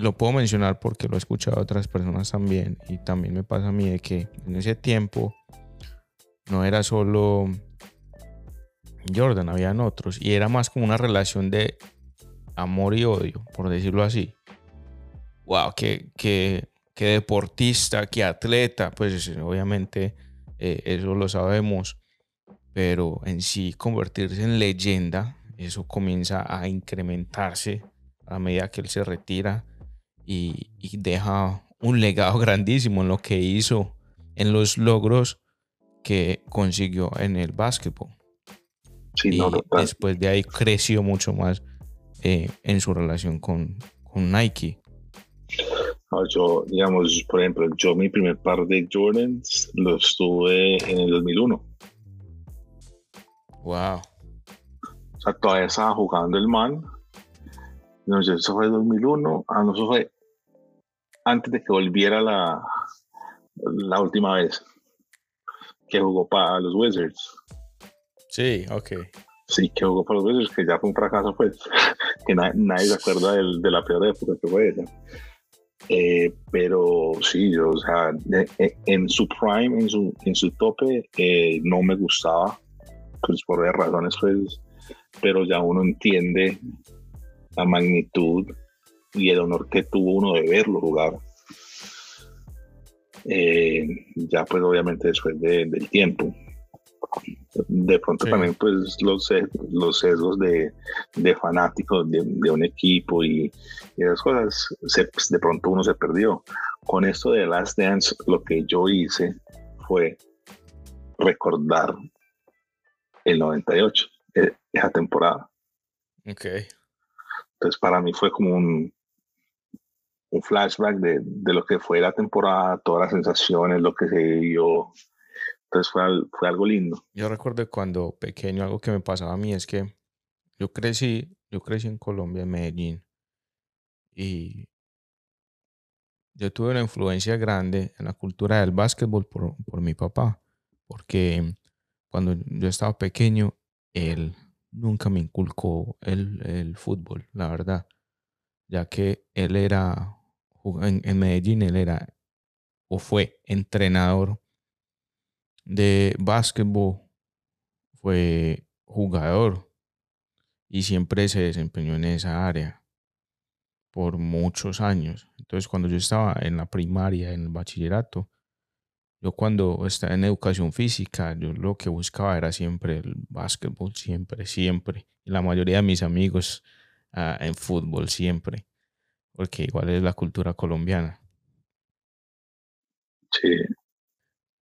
lo puedo mencionar porque lo he escuchado a otras personas también, y también me pasa a mí de que en ese tiempo no era solo Jordan, habían otros, y era más como una relación de amor y odio, por decirlo así. Wow, que, que, que deportista, que atleta, pues obviamente eh, eso lo sabemos pero en sí convertirse en leyenda, eso comienza a incrementarse a medida que él se retira y, deja un legado grandísimo en lo que hizo, en los logros que consiguió en el básquetbol. y después de ahí creció mucho más eh, en su relación con, con Nike. yo, digamos, por ejemplo, yo mi primer par de Jordans los tuve en el 2001. Wow. O sea, todavía estaba jugando el man. No eso fue 2001. Ah, no, eso fue antes de que volviera la, la última vez que jugó para los Wizards. Sí, ok. Sí, que jugó para los Wizards, que ya fue un fracaso, pues, que nadie se acuerda de la peor época que fue ella. Eh, pero sí, yo, o sea, en su prime, en su, en su tope, eh, no me gustaba pues por razones, pues, pero ya uno entiende la magnitud y el honor que tuvo uno de verlo jugar. Eh, ya pues obviamente después del tiempo. De pronto también pues los, los sesgos de, fanáticos de, un equipo y, esas cosas, pues, de pronto uno se perdió. Con esto de Last Dance, lo que yo hice fue recordar el 98, eh, esa temporada. Ok. Entonces para mí fue como un, un flashback de, de, lo que fue la temporada, todas las sensaciones, lo que se vivió. Entonces fue, fue algo lindo. Yo recuerdo cuando pequeño algo que me pasaba a mí es que yo crecí, yo crecí en Colombia, en Medellín, y yo tuve una influencia grande en la cultura del básquetbol por, por mi papá, porque cuando yo estaba pequeño, él nunca me inculcó el, fútbol, la verdad, ya que él era, en, Medellín, él era o fue entrenador de básquetbol, fue jugador y siempre se desempeñó en esa área por muchos años. Entonces, cuando yo estaba en la primaria, en el bachillerato, yo cuando estaba en educación física, yo lo que buscaba era siempre el básquetbol, siempre, siempre. Y la mayoría de mis amigos ah, en fútbol, siempre. Porque igual es la cultura colombiana. Sí.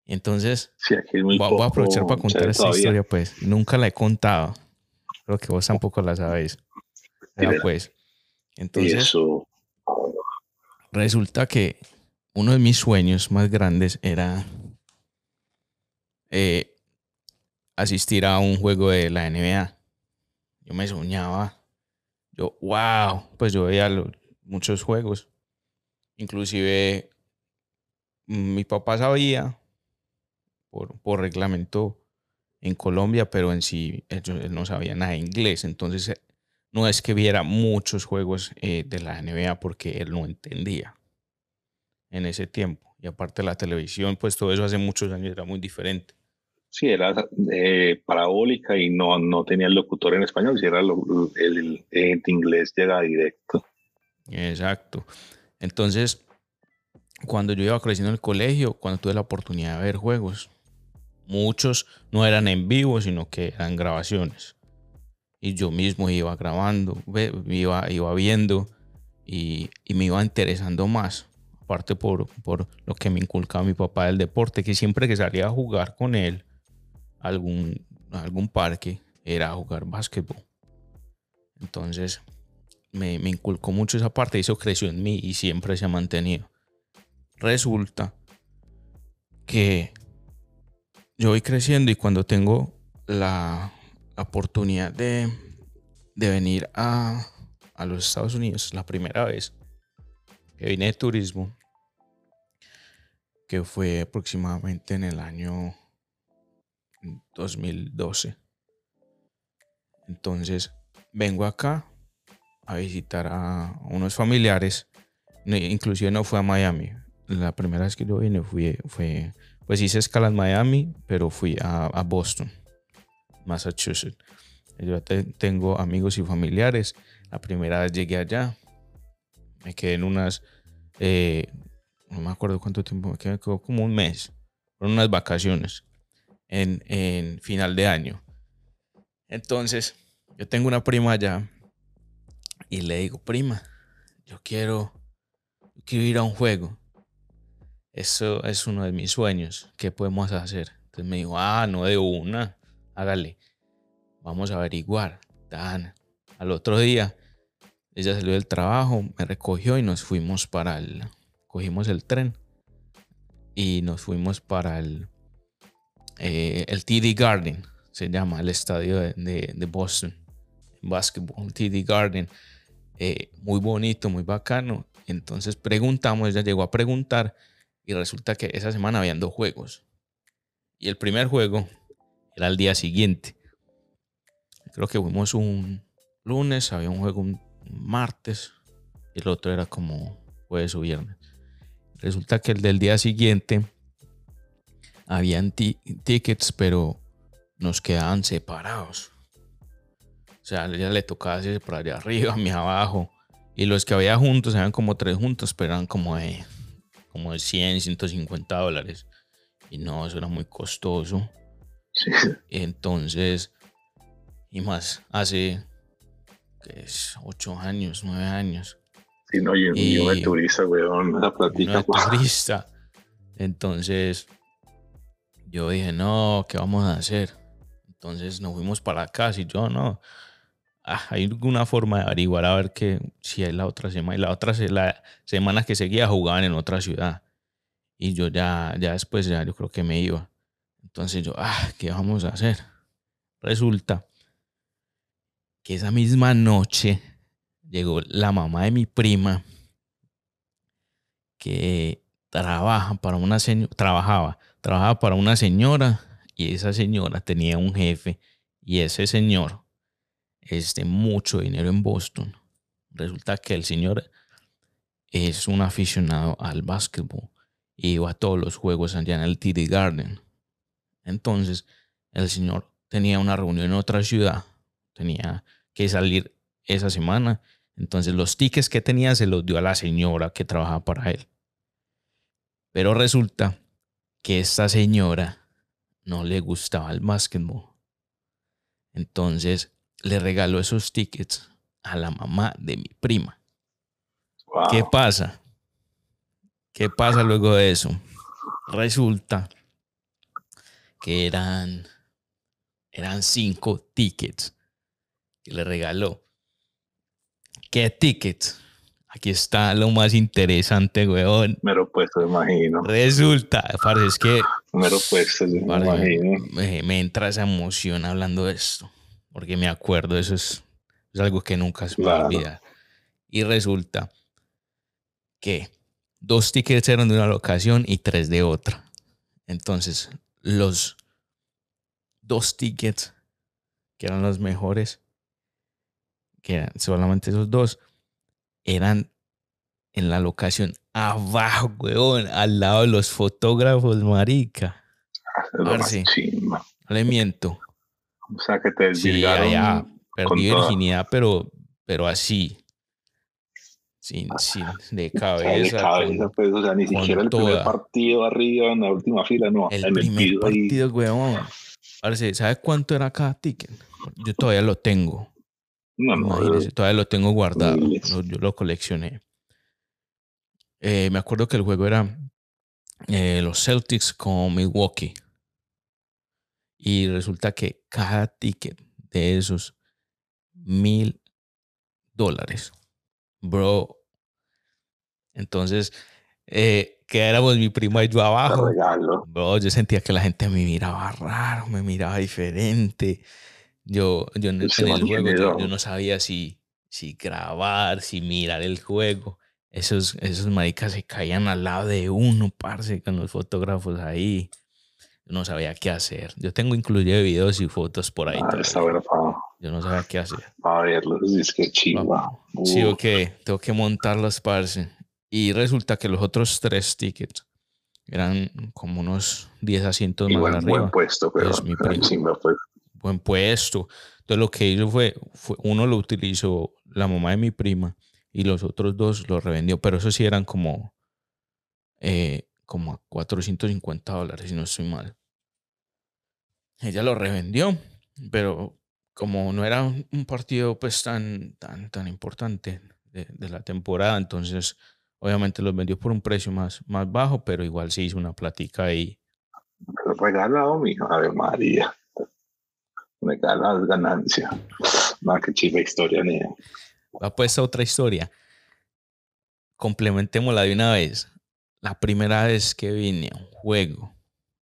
Entonces, sí, aquí es muy voy, a aprovechar para contar esta historia, pues. Nunca la he contado. Creo que vos tampoco la sabéis. pues. Entonces, resulta que uno de mis sueños más grandes era eh, asistir a un juego de la NBA. Yo me soñaba. Yo, wow, pues yo veía muchos juegos. Inclusive mi papá sabía por, reglamento en Colombia, pero en sí él, no sabía nada de inglés. Entonces eh, no es que viera muchos juegos eh, de la NBA porque él no entendía en ese tiempo. Y aparte la televisión, pues todo eso hace muchos años era muy diferente. Sí, era eh, parabólica y no, no tenía el locutor en español, si era lo- el, el inglés llega directo. Exacto. Entonces, cuando yo iba creciendo en el colegio, cuando tuve la oportunidad de ver juegos, muchos no eran en vivo, sino que eran grabaciones. Y yo mismo iba grabando, iba, iba viendo y, me iba interesando más. Aparte por, por lo que me inculcaba mi papá del deporte, que siempre que salía a jugar con él algún, algún parque, era jugar básquetbol. Entonces, me, inculcó mucho esa parte y eso creció en mí y siempre se ha mantenido. Resulta que yo voy creciendo y cuando tengo la, oportunidad de, de venir a, a los Estados Unidos, la primera vez que vine de turismo, que fue aproximadamente en el año 2012. Entonces, vengo acá a visitar a unos familiares. Inclusive no fue a Miami. La primera vez que yo vine fui, fue, pues hice escala en Miami, pero fui a, a Boston, Massachusetts. Yo te- tengo amigos y familiares. La primera vez llegué allá. Me quedé en unas, eh, no me acuerdo cuánto tiempo me quedé, como un mes. Fueron unas vacaciones en, en final de año. Entonces, yo tengo una prima allá y le digo, prima, yo quiero, quiero ir a un juego. Eso es uno de mis sueños. ¿Qué podemos hacer? Entonces me dijo, ah, no de una, hágale. Vamos a averiguar. Tan. Al otro día, ella salió del trabajo, me recogió y nos fuimos para el, cogimos el tren y nos fuimos para el, eh, el TD Garden, se llama el estadio de, de- Boston, básquetbol, TD Garden. Eh, muy bonito, muy bacano. Entonces preguntamos, ella llegó a preguntar y resulta que esa semana habían dos juegos. Y el primer juego era el día siguiente. Creo que fuimos un lunes, había un juego un martes y el otro era como jueves o viernes. Resulta que el del día siguiente habían ti- tickets, pero nos quedaban separados. O sea, ella le tocaba hacerse por allá arriba, a mí abajo. Y los que había juntos, eran como tres juntos, pero eran como de, como de 100, 150 dólares. Y no, eso era muy costoso. Sí. Entonces, y más, hace que es 8 años, 9 años. Sí, no, y, y uno de turista, weón, uno platica. de turista. Entonces, yo dije, no, ¿qué vamos a hacer? Entonces nos fuimos para casa y yo, no. Ah, hay alguna forma de averiguar a ver que si hay la otra semana. Y la otra la semana que seguía jugaban en otra ciudad. Y yo ya, ya después, ya yo creo que me iba. Entonces yo, ah, ¿qué vamos a hacer? Resulta que esa misma noche llegó la mamá de mi prima que trabaja para una señora, trabajaba, trabajaba para una señora y esa señora tenía un jefe y ese señor es de mucho dinero en Boston. Resulta que el señor es un aficionado al básquetbol y iba a todos los juegos allá en el TD Garden. Entonces, el señor tenía una reunión en otra ciudad, tenía que salir esa semana. Entonces, los tickets que tenía se los dio a la señora que trabajaba para él. Pero resulta que esta señora no le gustaba el básquetbol. Entonces, le regaló esos tickets a la mamá de mi prima. Wow. ¿Qué pasa? ¿Qué pasa luego de eso? Resulta que eran, eran cinco tickets que le regaló. ¿Qué tickets? Aquí está lo más interesante, weón. Mero puesto, imagino. Resulta, parce, es que Mero puesto, me parce, imagino. me, me entra esa emoción hablando de esto. Porque me acuerdo, eso es, es algo que nunca se me Claro. olvidar. Y resulta que dos tickets eran de una locación y tres de otra. Entonces, los dos tickets que eran los mejores, que eran solamente esos dos, eran en la locación abajo, weón, al lado de los fotógrafos, marica. No le miento. O sea que te Sí, ya, perdí virginidad, pero, pero así. Sin, sin, de cabeza. de cabeza, pues, o sea, ni siquiera el primer partido arriba en la última fila, no. El primer partido, weón. Parece, ¿sabes cuánto era cada ticket? Yo todavía lo tengo. No, no, todavía lo tengo guardado. yo lo coleccioné. Eh, me acuerdo que el juego era eh, los Celtics con Milwaukee. Y resulta que cada ticket de esos mil dólares. Bro. Entonces, eh, que éramos mi prima y yo abajo. Bro, yo sentía que la gente me miraba raro, me miraba diferente. Yo, yo en, el juego yo, no sabía si, si grabar, si mirar el juego. Esos, esos maricas se caían al lado de uno, parce, con los fotógrafos ahí. Yo no sabía qué hacer. Yo tengo inclusive videos y fotos por ahí. Ah, está bueno, Yo no sabía qué hacer. A verlos, es que chiva. Sí, ok. Tengo que montarlos, parce. Y resulta que los otros tres tickets eran como unos 10 asientos más buen, arriba. Buen puesto, pero es mi pues. Buen puesto. Entonces lo que hizo fue, fue, uno lo utilizó la mamá de mi prima y los otros dos los revendió, pero esos sí eran como, eh, como a 450 dólares, si no estoy mal. Ella lo revendió, pero como no era un partido pues tan, tan, tan importante de, de la temporada, entonces obviamente los vendió por un precio más, más bajo, pero igual se hizo una platica ahí. Regalado, mijo, Ave María. Regalado ganancia. Más que chiva historia, ni. Va pues a otra historia. Complementémosla de una vez. La primera vez que vine a un juego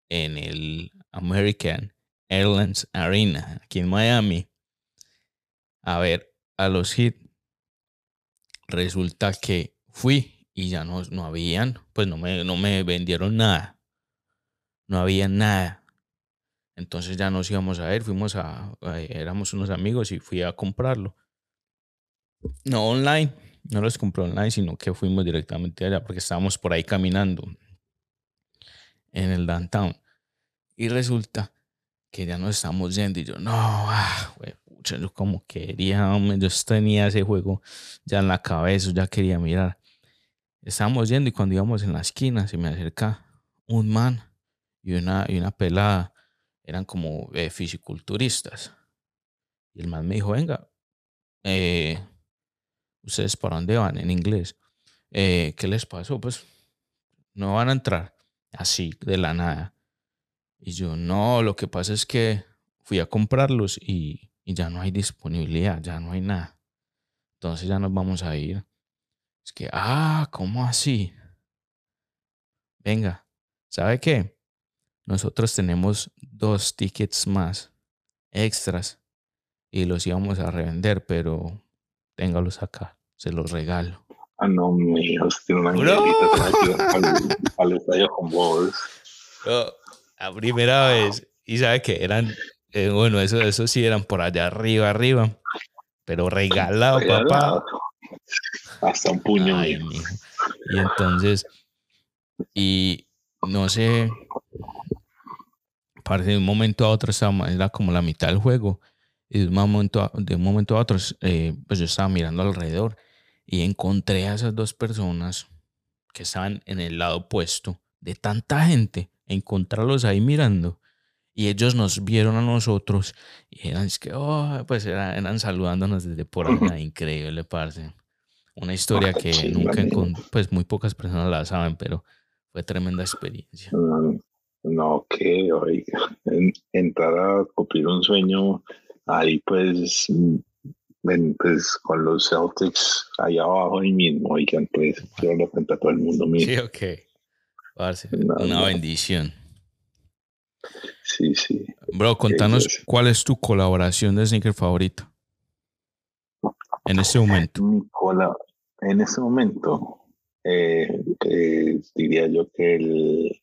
en el American Airlines Arena, aquí en Miami, a ver a los hits, resulta que fui y ya no, no habían, pues no me, no me vendieron nada. No había nada. Entonces ya nos íbamos a ver, fuimos a, éramos unos amigos y fui a comprarlo. No online, no los compré online, sino que fuimos directamente allá porque estábamos por ahí caminando en el downtown. Y resulta que ya nos estamos yendo y yo, no, ah, yo como quería, yo tenía ese juego ya en la cabeza, ya quería mirar. Estábamos yendo y cuando íbamos en la esquina se me acerca un man y una, y una pelada, eran como eh, fisiculturistas. Y el man me dijo, venga, eh, ¿ustedes para dónde van? En inglés. Eh, ¿Qué les pasó? Pues no van a entrar así, de la nada. Y yo, no, lo que pasa es que fui a comprarlos y, y ya no hay disponibilidad, ya no hay nada. Entonces ya nos vamos a ir. Es que, ah, ¿cómo así? Venga, ¿sabe qué? Nosotros tenemos dos tickets más extras y los íbamos a revender, pero téngalos acá, se los regalo. Ah, no, mío, tiene una angelita al, al estadio con vos. La primera vez, y sabe que eran, eh, bueno, eso, eso sí eran por allá arriba, arriba, pero regalado, papá. Hasta un puño. Ay, y entonces, y no sé, parece de un momento a otro, era como la mitad del juego y de un momento a, de un momento a otro, eh, pues yo estaba mirando alrededor y encontré a esas dos personas que estaban en el lado opuesto de tanta gente, encontrarlos ahí mirando. Y ellos nos vieron a nosotros y eran, que, oh, pues eran, eran, saludándonos desde por allá. Increíble, parce. Una historia que nunca, pues muy pocas personas la saben, pero fue tremenda experiencia. Mm, no, que, oiga, entrar a cumplir un sueño ahí pues, pues con los Celtics allá abajo ahí mismo, oigan, pues yo lo cuenta todo el mundo mismo. Sí, ok. Una bendición. Sí, sí. Bro, contanos cuál es tu colaboración de sneaker favorito en este momento. Mi en este momento. eh, diría yo que el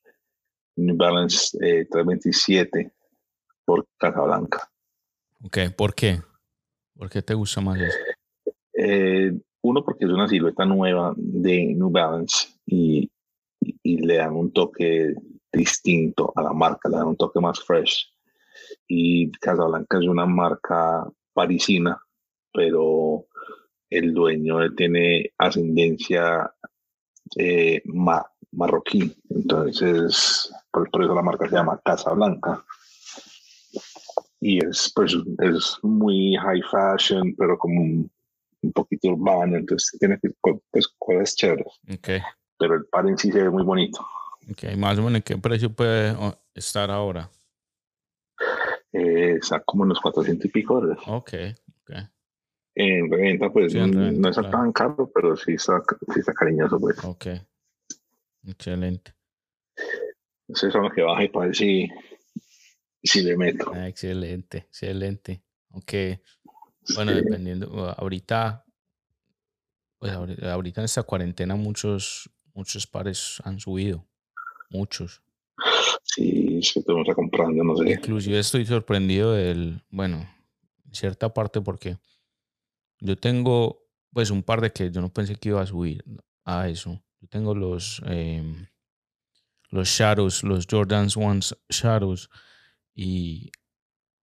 New Balance 327 eh, por Casablanca. Ok, ¿por qué? ¿Por qué te gusta más eso? Eh, uno, porque es una silueta nueva de New Balance y, le dan un toque distinto a la marca, le dan un toque más fresh. Y Casablanca es una marca parisina, pero el dueño tiene ascendencia eh, marroquí. Entonces, por, eso la marca se llama Casablanca. Y es, pues, es muy high fashion, pero como un, poquito urbano. Entonces, tiene pues, cosas chéveres. Okay. Pero el par en sí se ve muy bonito. Ok, más o menos, ¿qué precio puede estar ahora? Eh, está como en los 400 y pico. Ok, ok. En reventa, pues no está tan caro, pero sí está, sí está cariñoso, pues. Ok. Excelente. Eso es lo que baja y para ver si, si le meto. Ah, excelente, excelente. Aunque, bueno, dependiendo, ahorita, pues ahorita en esta cuarentena muchos, muchos pares han subido. Muchos. Sí, es que estamos comprando, no sé. Inclusive estoy sorprendido del, bueno, en cierta parte porque yo tengo pues un par de que yo no pensé que iba a subir a eso. Yo tengo los, em, los Shadows, los Jordan's Ones Shadows y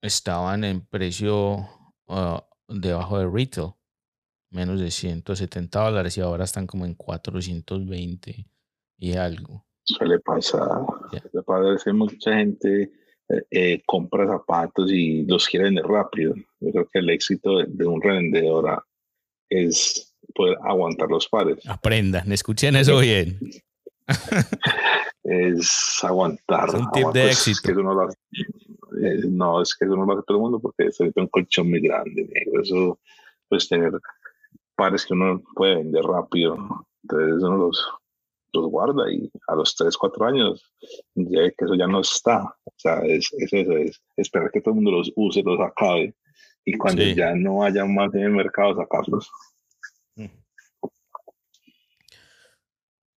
estaban en precio ah, debajo de retail, menos de 170 dólares y ahora están como en 420 y algo. Suele pasar. Suele pasar. Mucha gente eh, eh, compra zapatos y los quiere vender rápido. Yo creo que el éxito de, un revendedor es poder aguantar los pares. Aprendan, escuchen eso bien. es aguantar. Es un tip de éxito. Eh, no, es que eso no lo hace todo el mundo porque es un colchón muy grande, Eso, pues tener pares que uno puede vender rápido. Entonces uno los los guarda y a los 3, 4 años ya que eso ya no está. O sea, es, eso, es esperar que todo el mundo los use, los acabe y cuando ya no haya más en el mercado sacarlos.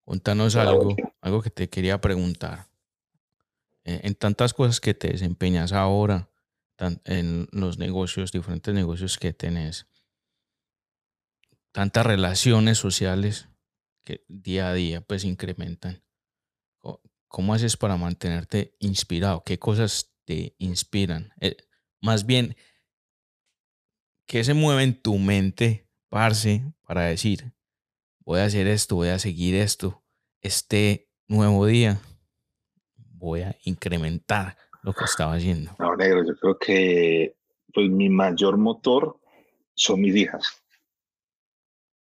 Contanos algo, algo que te quería preguntar. Eh, en tantas cosas que te desempeñas ahora, en los negocios, diferentes negocios que tenés, tantas relaciones sociales, que día a día pues incrementan. ¿Cómo haces para mantenerte inspirado? ¿Qué cosas te inspiran? Eh, más bien, ¿qué se mueve en tu mente, Parce, para decir, voy a hacer esto, voy a seguir esto, este nuevo día, voy a incrementar lo que estaba haciendo? No, negro, yo creo que pues mi mayor motor son mis hijas.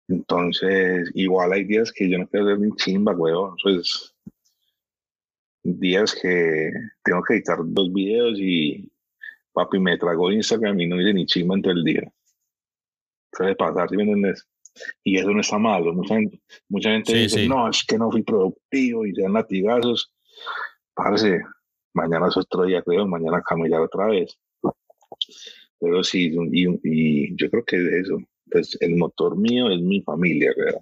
Entonces, igual hay días que yo no quiero ver ni chimba, weón. Pues días que tengo que editar dos videos y papi me trago Instagram y no hice ni chimba en todo el día. Suele pasar, ¿sí me entiendes? Y eso no está malo. Mucha gente, mucha gente dice, no, es que no fui productivo y sean latigazos. Parece, mañana es otro día, creo, mañana cambiar otra vez. Pero sí, y, y yo creo que es eso pues el motor mío es mi familia, ¿verdad?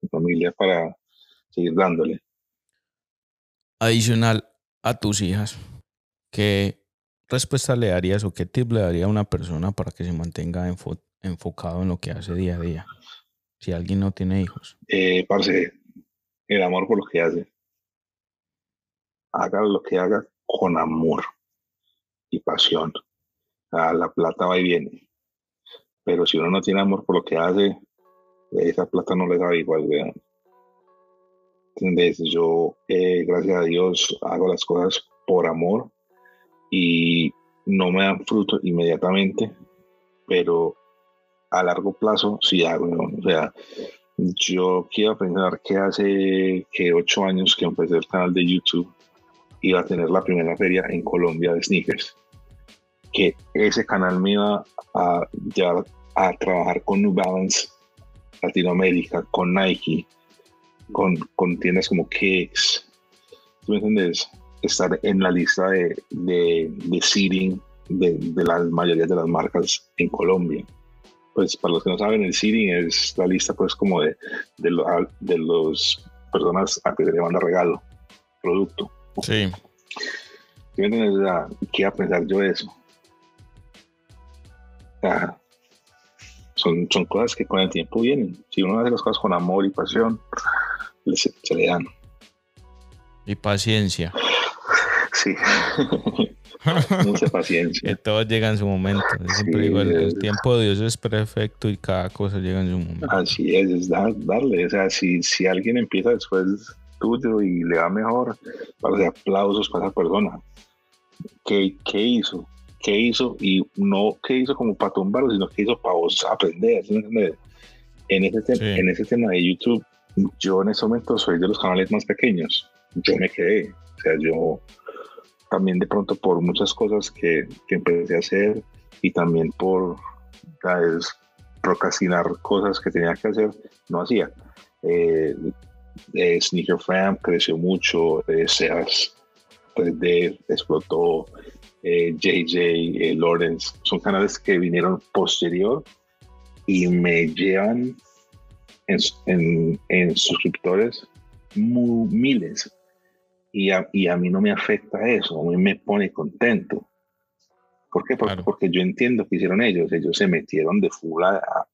Mi familia para seguir dándole. Adicional a tus hijas, ¿qué respuesta le darías o qué tip le daría a una persona para que se mantenga enfocado en lo que hace día a día? Si alguien no tiene hijos. Eh, parce, el amor por lo que hace. Haga lo que haga con amor y pasión. la plata va y viene pero si uno no tiene amor por lo que hace, esa plata no le da igual, vean. Entonces, yo, eh, gracias a Dios, hago las cosas por amor y no me dan fruto inmediatamente, pero a largo plazo sí hago. O sea, yo quiero pensar que hace que ocho años que empecé el canal de YouTube iba a tener la primera feria en Colombia de sneakers que ese canal me iba a llevar a trabajar con New Balance Latinoamérica, con Nike, con, con tiendas como Kicks. ¿Tú me entiendes? Estar en la lista de, de, de seeding de, de la mayoría de las marcas en Colombia. pues para los que no saben, el seeding es la lista pues como de, de, de los personas a que se le manda regalo, producto. Sí. ¿Qué iba a pensar yo eso? Son, son cosas que con el tiempo vienen. Si uno hace las cosas con amor y pasión, se, se le dan. Y paciencia. Sí. Mucha paciencia. que todo llega en su momento. siempre digo, el, tiempo de Dios es perfecto y cada cosa llega en su momento. Así es, es darle. O sea, si, si alguien empieza después tuyo y le va mejor, para de aplausos para esa persona. ¿Qué, ¿Qué hizo? ¿Qué hizo? Y no qué hizo como para tumbarlo, sino qué hizo para vos aprender. En ese, en ese tema de YouTube, yo en ese momento soy de los canales más pequeños. Yo me quedé. O sea, yo también de pronto por muchas cosas que, que empecé a hacer y también por procrastinar cosas que tenía que hacer, no hacía. Eh, eh, Sneaker Fam creció mucho, eh, Seas 3D explotó, JJ, eh, Lawrence, son canales que vinieron posterior y me llevan en, en, suscriptores miles y a, y a, mí no me afecta eso, a mí me pone contento. ¿Por qué? Porque, yo entiendo que hicieron ellos, ellos se metieron de full a,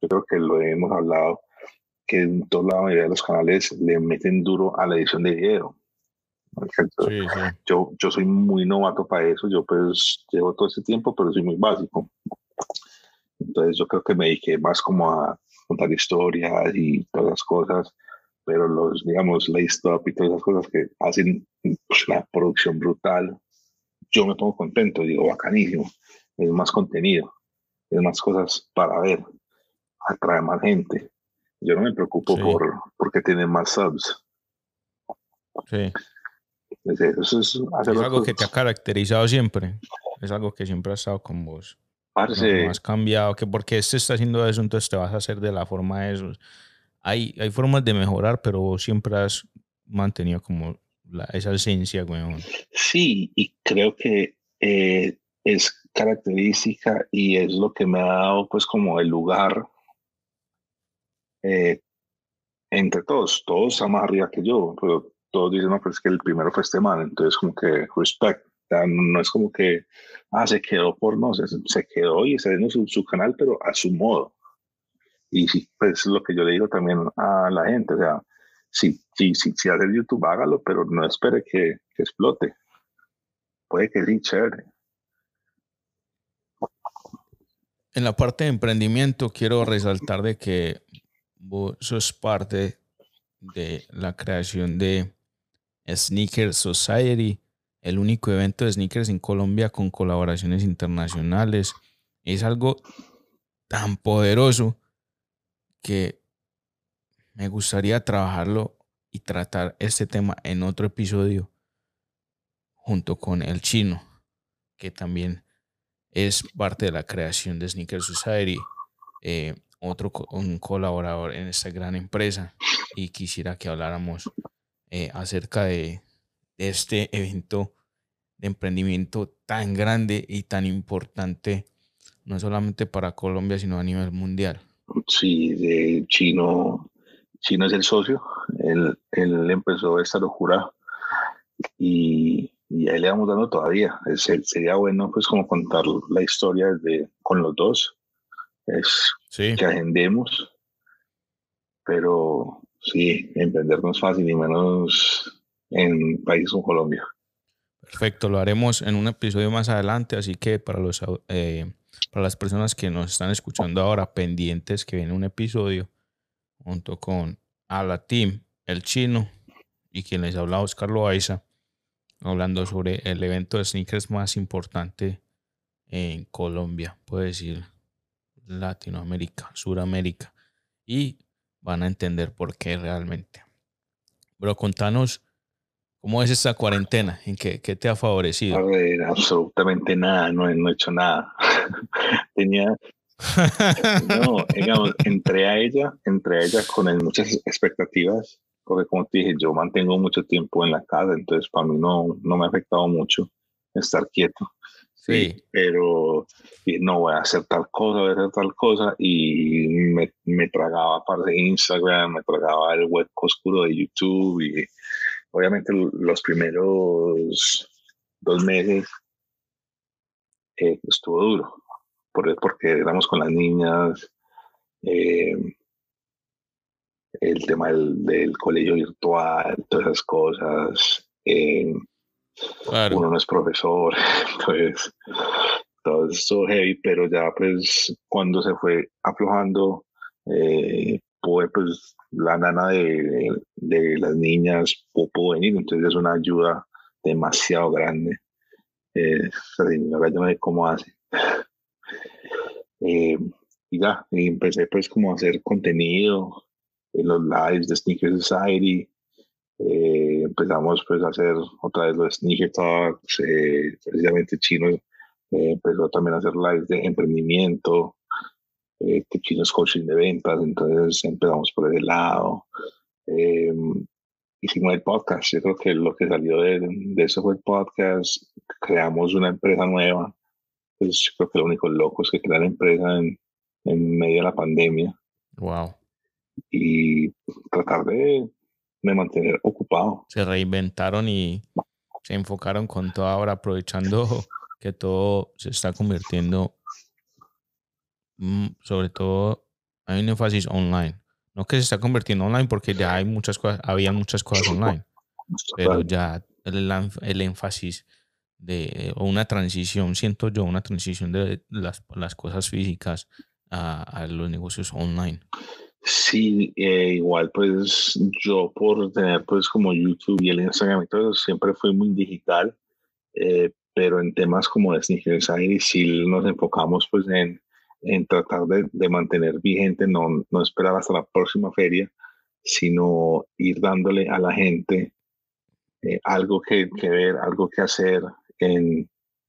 yo creo que lo hemos hablado, que en todos la mayoría de los canales le meten duro a la edición de video. Yo, yo soy muy novato para eso, yo pues llevo todo ese tiempo, pero soy muy básico. Entonces yo creo que me dediqué más como a contar historias y todas las cosas pero los, digamos, la stop y todas esas cosas que hacen pues, una producción brutal, yo me pongo contento, digo, bacanísimo, es más contenido, es más cosas para ver, atrae más gente. Yo no me preocupo por porque tienen más subs. Sí. Eso es, algo que te ha caracterizado siempre. Es algo que siempre ha estado con vos. No, has cambiado, que porque este está haciendo eso, entonces te vas a hacer de la forma de eso hay, hay formas de mejorar, pero siempre has mantenido como esa esencia, güey. Sí, y creo que eh, es característica y es lo que me ha dado pues como el lugar eh, entre todos. Todos están más arriba que yo, pero todos dicen, no, pero es que el primero fue este man, entonces como que respect. No es como que, ah, se quedó por no, se, se quedó y está haciendo su, su canal, pero a su modo. Y sí, pues lo que yo le digo también a la gente, o sea, si, si, si, si hace YouTube, hágalo, pero no espere que, que explote. Puede que sí, chévere. En la parte de emprendimiento quiero resaltar de que vos sos parte de la creación de Sneaker Society, el único evento de sneakers en Colombia con colaboraciones internacionales. Es algo tan poderoso que me gustaría trabajarlo y tratar este tema en otro episodio junto con el chino, que también es parte de la creación de Sneaker Society, eh, otro un colaborador en esta gran empresa, y quisiera que habláramos eh, acerca de, de este evento de emprendimiento tan grande y tan importante, no solamente para Colombia, sino a nivel mundial. Sí, de Chino, Chino es el socio. Él, él empezó esta locura y, y ahí le vamos dando todavía. Es, sería bueno pues como contar la historia de, con los dos. Es que agendemos. Pero sí, emprender no es fácil, y menos en países como Colombia. Perfecto, lo haremos en un episodio más adelante, así que para los eh, para las personas que nos están escuchando ahora, pendientes que viene un episodio junto con Ala Team, el chino, y quien les habla Oscar Loaiza, hablando sobre el evento de sneakers más importante en Colombia, puede decir Latinoamérica, Suramérica, y van a entender por qué realmente. Pero contanos ¿Cómo es esta cuarentena? ¿En qué, qué, te ha favorecido? A ver, absolutamente nada, no, no he hecho nada. Tenía, no, digamos, entré a ella, entré a ella con muchas expectativas, porque como te dije, yo mantengo mucho tiempo en la casa, entonces para mí no, no me ha afectado mucho estar quieto. Sí. Pero no voy a hacer tal cosa, voy a hacer tal cosa. Y me, me tragaba parte de Instagram, me tragaba el web oscuro de YouTube. Y obviamente los primeros dos meses eh, estuvo duro. Porque éramos con las niñas. Eh, el tema del, colegio virtual, todas esas cosas. Eh, uno no es profesor, entonces todo eso heavy, pero ya pues cuando se fue aflojando, eh, pude pues la nana de, de las niñas pudo, venir, entonces es una ayuda demasiado grande. Eh, señora, yo no sé cómo hace. Eh, y ya, y empecé pues como a hacer contenido en los lives de Sneaker Society, eh, empezamos pues a hacer otra vez los sneaker talks, eh, precisamente Chino eh, empezó también a hacer lives de emprendimiento, eh, Chino es coaching de ventas, entonces empezamos por ese lado. Em, hicimos el podcast, yo creo que lo que salió de, de eso fue el podcast, creamos una empresa nueva, pues yo creo que lo único loco es que crear empresa en, en medio de la pandemia. Wow. Y tratar de me mantener ocupado. Se reinventaron y se enfocaron con todo ahora, aprovechando que todo se está convirtiendo, mm, sobre todo hay un énfasis online. No que se está convirtiendo online porque ya hay muchas cosas, había muchas cosas online, pero ya el, el énfasis de una transición, siento yo, una transición de las, las cosas físicas a, a los negocios online. Sí, eh, igual pues yo por tener pues como YouTube y el Instagram y todo eso, siempre fui muy digital, eh, pero en temas como de Sneaker Society sí nos enfocamos pues en, en tratar de, de, mantener vigente, no, no esperar hasta la próxima feria, sino ir dándole a la gente eh, algo que, que, ver, algo que hacer en,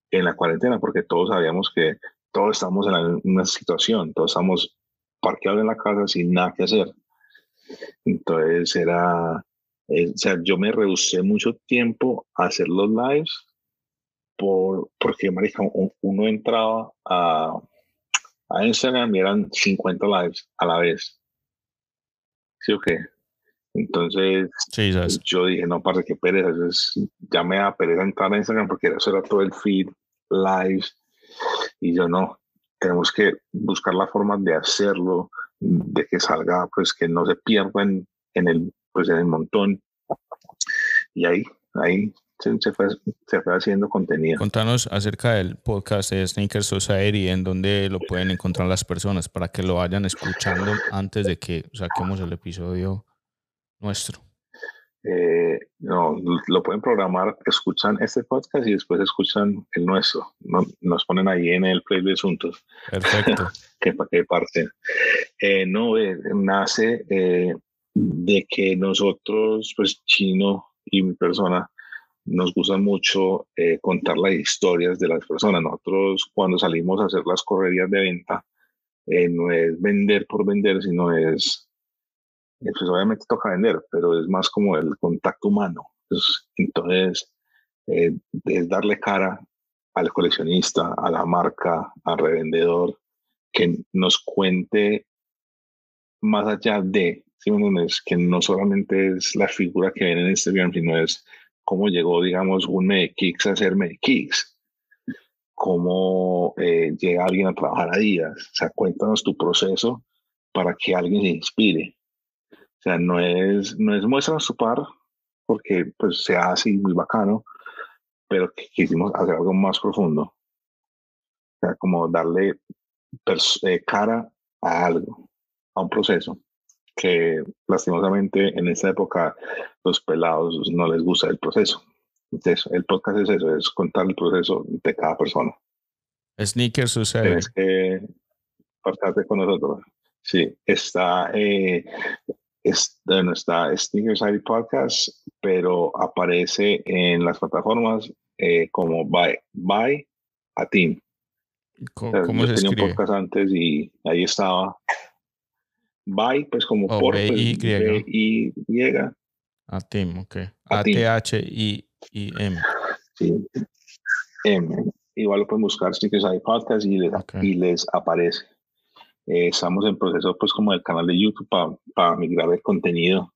en la cuarentena, porque todos sabíamos que todos estamos en la, una situación, todos estamos parqueado en la casa sin nada que hacer. Entonces era, eh, o sea, yo me rehusé mucho tiempo a hacer los lives por, porque, marica, uno entraba a, a Instagram y eran 50 lives a la vez. ¿Sí o qué? Entonces, yo dije, no, para qué pereza. Entonces, ya me da pereza entrar a Instagram porque eso era todo el feed, lives. Y yo no, tenemos que buscar la forma de hacerlo, de que salga, pues que no se pierda en, el, pues, en el montón. Y ahí, ahí se, fue, se fue haciendo contenido. Contanos acerca del podcast de Sneaker Society, en donde lo pueden encontrar las personas para que lo vayan escuchando antes de que saquemos el episodio nuestro. Eh, no, lo pueden programar, escuchan este podcast y después escuchan el nuestro. nos ponen ahí en el play de asuntos. Perfecto. que para qué parte. Eh, no, eh, nace de que nosotros, pues Chino y mi persona, nos gusta mucho contar las historias de las personas. Nosotros cuando salimos a hacer las correrías de venta, no es vender por vender, sino es eh, pues obviamente toca vender, pero es más como el contacto humano. Pues, entonces, eh, es darle cara al coleccionista, a la marca, al revendedor, que nos cuente más allá de, ¿sí que no solamente es la figura que ven en Instagram, sino es cómo llegó, digamos, un Medikix a ser Medikix, cómo eh, llega alguien a trabajar a días. O sea, cuéntanos tu proceso para que alguien se inspire. Sea, no es, no es muestra su par, porque pues se hace muy bacano, pero quisimos hacer algo más profundo. O sea, como darle eh, cara a algo, a un proceso que lastimosamente en esta época los pelados no les gusta el proceso. Entonces, el podcast es eso, es contar el proceso de cada persona. Sneakers sucede. Tienes que pasarte con nosotros. Sí, está eh, es, no está Sneaker Society Podcast, pero aparece en las plataformas eh, como By, by a Team. ¿Cómo, se tenía un podcast antes y ahí estaba. By, pues como por pues, y y Y. A Team, ok. A-T-H-I-M. Sí. M. igual lo pueden buscar hay Podcast y les, y les aparece. Eh, estamos en proceso pues como del canal de YouTube para migrar el contenido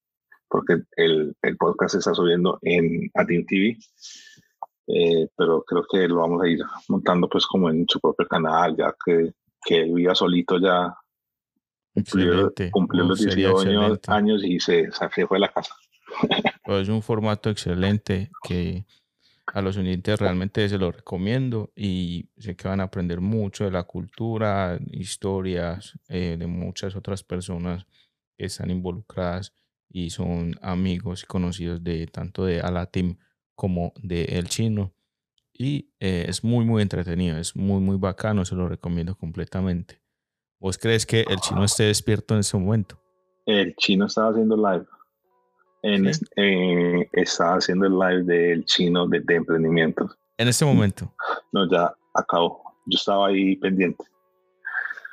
porque el, el, podcast se está subiendo en Atin TV. Eh, pero creo que lo vamos a ir montando pues como en su propio canal, ya que, que viva solito ya cumplió, cumplió los 18 años, y se, se fue de la casa. Pues es un formato excelente que a los oyentes realmente se lo recomiendo y sé que van a aprender mucho de la cultura, historias eh, de muchas otras personas que están involucradas y son amigos y conocidos de tanto de Alatim como de El Chino. Y eh, es muy, muy entretenido, es muy, muy bacano, se lo recomiendo completamente. ¿Vos crees que el chino esté despierto en ese momento? El chino estaba haciendo live. En, eh, estaba haciendo el live del chino de, de emprendimientos. ¿En este momento? No, ya acabó. Yo estaba ahí pendiente.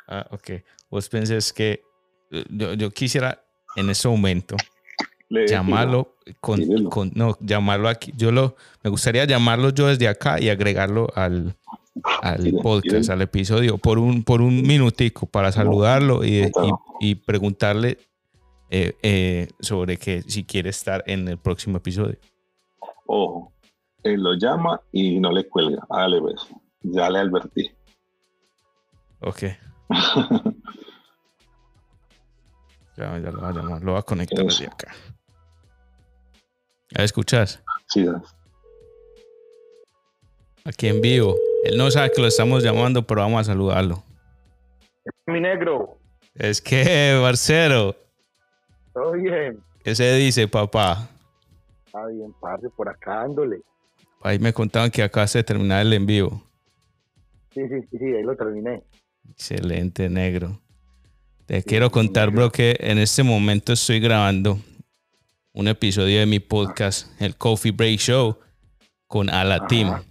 Ah, ok. Vos pensás que eh, yo, yo quisiera en ese momento llamarlo con, con, no llamarlo aquí yo lo me gustaría llamarlo yo desde acá y agregarlo al, al podcast al episodio por un por un minutico para saludarlo y, y, preguntarle eh, eh, sobre que si quiere estar en el próximo episodio ojo él lo llama y no le cuelga hágale pues ya le advertí ok Ya, ya lo va a llamar, lo va a conectar desde acá. ¿Ya escuchas? Sí. Aquí en vivo. Él no sabe que lo estamos llamando, pero vamos a saludarlo. Mi negro. Es que, Barcero. Todo bien. ¿Qué se dice, papá? Está bien, parce, por acá dándole. Ahí me contaban que acá se terminar el en vivo. Sí, sí, sí, ahí lo terminé. Excelente, negro. Te quiero contar, bro, que en este momento estoy grabando un episodio de mi podcast, el Coffee Break Show, con Ala Team.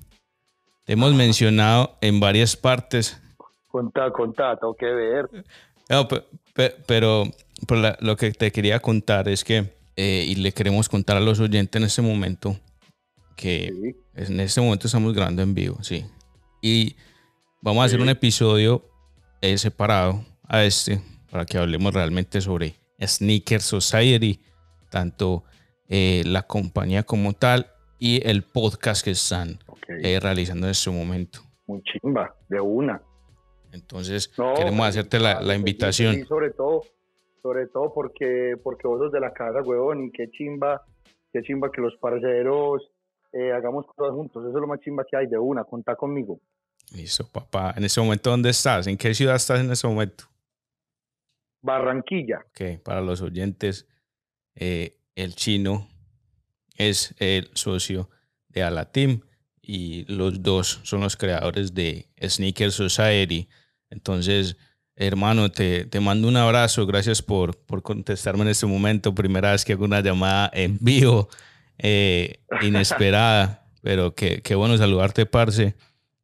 Te hemos mencionado en varias partes. Contá, contá, tengo que ver. pero, lo que te quería contar es que, eh, y le queremos contar a los oyentes en este momento, que en este momento estamos grabando en vivo, sí. Y vamos a hacer un episodio eh, separado a este, para que hablemos realmente sobre Sneaker Society, tanto eh, la compañía como tal y el podcast que están eh, realizando en este momento. Muy chimba, de una. Entonces, queremos hacerte la, la invitación. Sí, sobre todo, sobre todo porque, porque vos sos de la casa, huevón, y qué chimba, qué chimba que los parceros eh, hagamos cosas juntos. Eso es lo más chimba que hay, de una, contá conmigo. Listo, papá. ¿En ese momento dónde estás? ¿En qué ciudad estás en ese momento? Barranquilla. Ok, para los oyentes, eh, el chino es el socio de Alatim y los dos son los creadores de Sneaker Society. Entonces, hermano, te, te mando un abrazo. Gracias por, por contestarme en este momento. Primera vez que hago una llamada en vivo, eh, inesperada, pero qué, qué bueno saludarte, parce.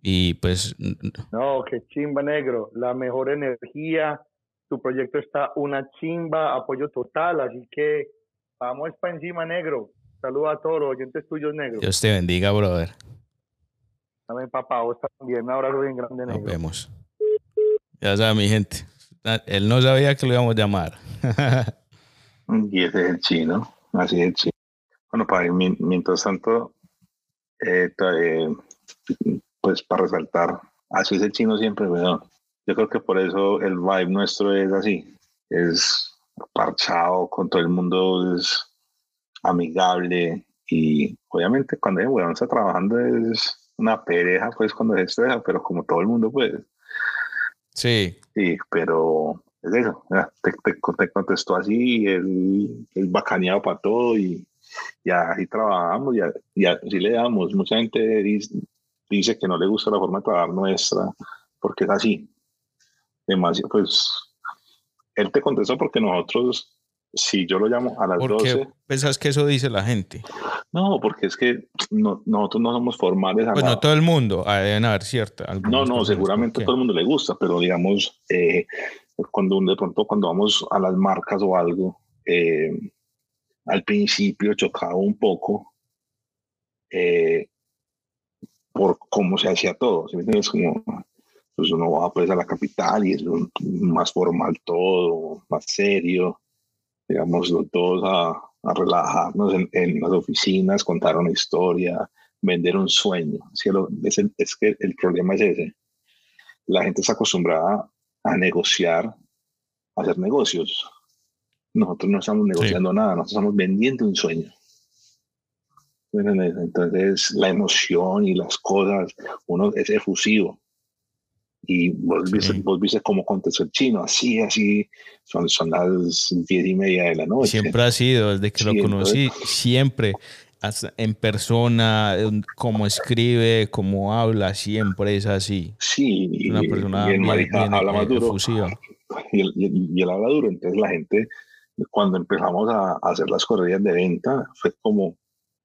Y pues. No, qué chimba negro. La mejor energía tu proyecto está una chimba, apoyo total, así que vamos para encima, negro. Saludos a todos los oyentes tuyos, negro. Dios te bendiga, brother. Amén, papá, vos también. Un abrazo bien grande, negro. Nos vemos. Ya sabe, mi gente. Él no sabía que lo íbamos a llamar. y ese es el chino, así es el chino. Bueno, para mientras tanto, eh, eh, pues para resaltar, así es el chino siempre, weón. Yo creo que por eso el vibe nuestro es así, es parchado con todo el mundo, es amigable y obviamente cuando el está trabajando es una pereja pues cuando se estresa, pero como todo el mundo pues. Sí. Sí, pero es eso, te, te, contestó así, él es bacaneado para todo y, ya así trabajamos y, así le damos. Mucha gente dice, dice que no le gusta la forma de trabajar nuestra porque es así, demasiado, pues él te contestó porque nosotros, si yo lo llamo a las ¿Por 12. Qué pensás que eso dice la gente? No, porque es que no, nosotros no somos formales. A pues no todo el mundo, ah, deben haber cierta. No, no, seguramente a todo el mundo le gusta, pero digamos, eh, cuando de pronto cuando vamos a las marcas o algo, eh, al principio chocaba un poco. Eh, por cómo se hacía todo. ¿sí entiendes? Como, pues uno va pues a la capital y es más formal todo, más serio. Digamos, los dos a, a relajarnos en, en, las oficinas, contar una historia, vender un sueño. Es, es que el problema es ese. La gente está acostumbrada a negociar, a hacer negocios. Nosotros no estamos negociando nada, nosotros estamos vendiendo un sueño. Entonces, la emoción y las cosas, uno es efusivo. Y vos, viste, vos viste cómo contestó el chino, así, así, son, son las diez y media de la noche. Siempre ha sido, desde que lo conocí, siempre, en persona, cómo escribe, cómo habla, siempre es así. Sí, una persona y bien, bien, habla más duro. Y él, y él habla duro, entonces la gente, cuando empezamos a, a hacer las corridas de venta, fue como,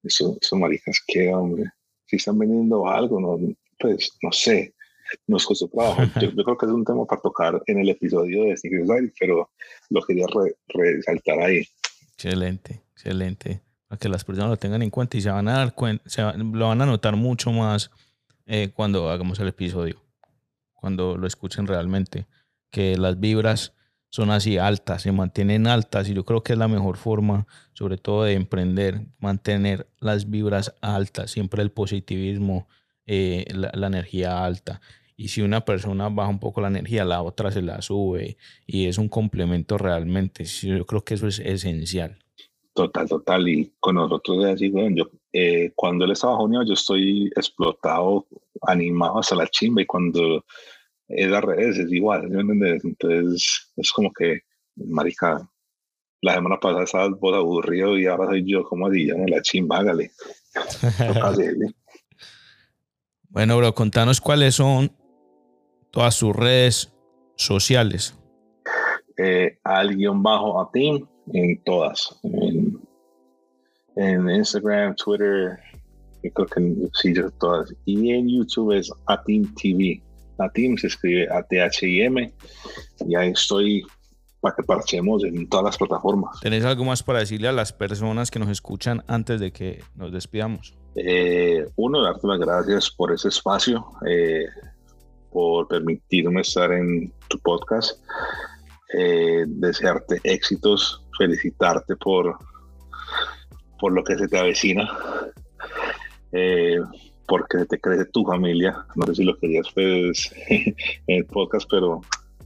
esos eso maricas, ¿qué, hombre? Si están vendiendo algo, no, pues, no sé, nos costó trabajo. Yo, yo, creo que es un tema para tocar en el episodio de Secret Life, pero lo quería re, resaltar ahí. Excelente, excelente. Para que las personas lo tengan en cuenta y se van a dar cuenta, se lo van a notar mucho más eh, cuando hagamos el episodio, cuando lo escuchen realmente, que las vibras son así altas, se mantienen altas y yo creo que es la mejor forma, sobre todo de emprender, mantener las vibras altas, siempre el positivismo, eh, la, la, energía alta. Y si una persona baja un poco la energía, la otra se la sube y es un complemento realmente. Yo creo que eso es esencial. Total, total. Y con nosotros es así, bueno, yo, eh, cuando él está bajo yo estoy explotado, animado hasta la chimba y cuando es al revés, es igual, ¿me entiendes? Entonces es como que, marica, la semana pasada estabas vos aburrido y ahora soy yo como así, ya la chimba, hágale. bueno, bro, contanos cuáles son todas sus redes sociales. Eh, al guion bajo a en todas. En, en, Instagram, Twitter, yo creo que sí, todas. Y en YouTube es Atim TV. Atim se escribe A-T-H-I-M. Y ahí estoy para que parchemos en todas las plataformas. ¿Tenés algo más para decirle a las personas que nos escuchan antes de que nos despidamos? Eh, uno, darte las gracias por ese espacio, eh, por permitirme estar en tu podcast. Eh, desearte éxitos, felicitarte por, por lo que se te avecina, porque se te crece tu familia. No sé si lo querías pues, en el podcast, pero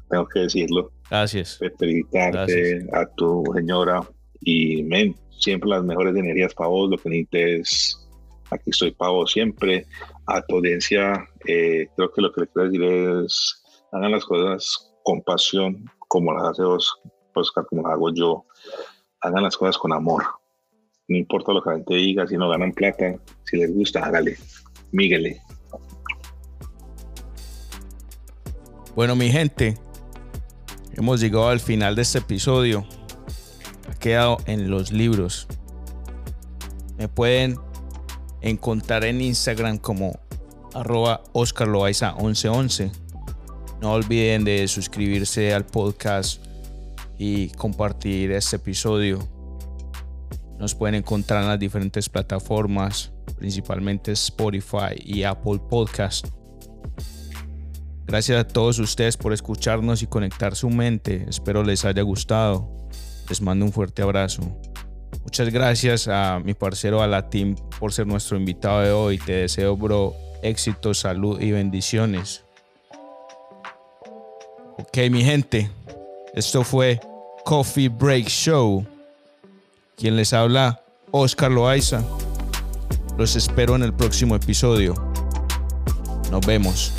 tengo que decirlo. Gracias. Felicitarte Gracias. a tu señora y men, siempre las mejores energías para vos, lo que necesites. Aquí estoy para vos siempre. A tu audiencia, eh, creo que lo que le quiero decir es hagan las cosas con pasión, como las hace Oscar, como las hago yo. Hagan las cosas con amor. No importa lo que la gente diga, si no ganan plata, si les gusta, hágale. Míguele. Bueno, mi gente, hemos llegado al final de este episodio. Ha quedado en los libros. Me pueden encontrar en Instagram como arroba Oscar Loaiza 1111. No olviden de suscribirse al podcast y compartir este episodio. Nos pueden encontrar en las diferentes plataformas, principalmente Spotify y Apple Podcast. Gracias a todos ustedes por escucharnos y conectar su mente. Espero les haya gustado. Les mando un fuerte abrazo. Muchas gracias a mi parcero Alatim por ser nuestro invitado de hoy. Te deseo, bro, éxito, salud y bendiciones. Ok, mi gente, esto fue Coffee Break Show. Quien les habla, Oscar Loaiza. Los espero en el próximo episodio. Nos vemos.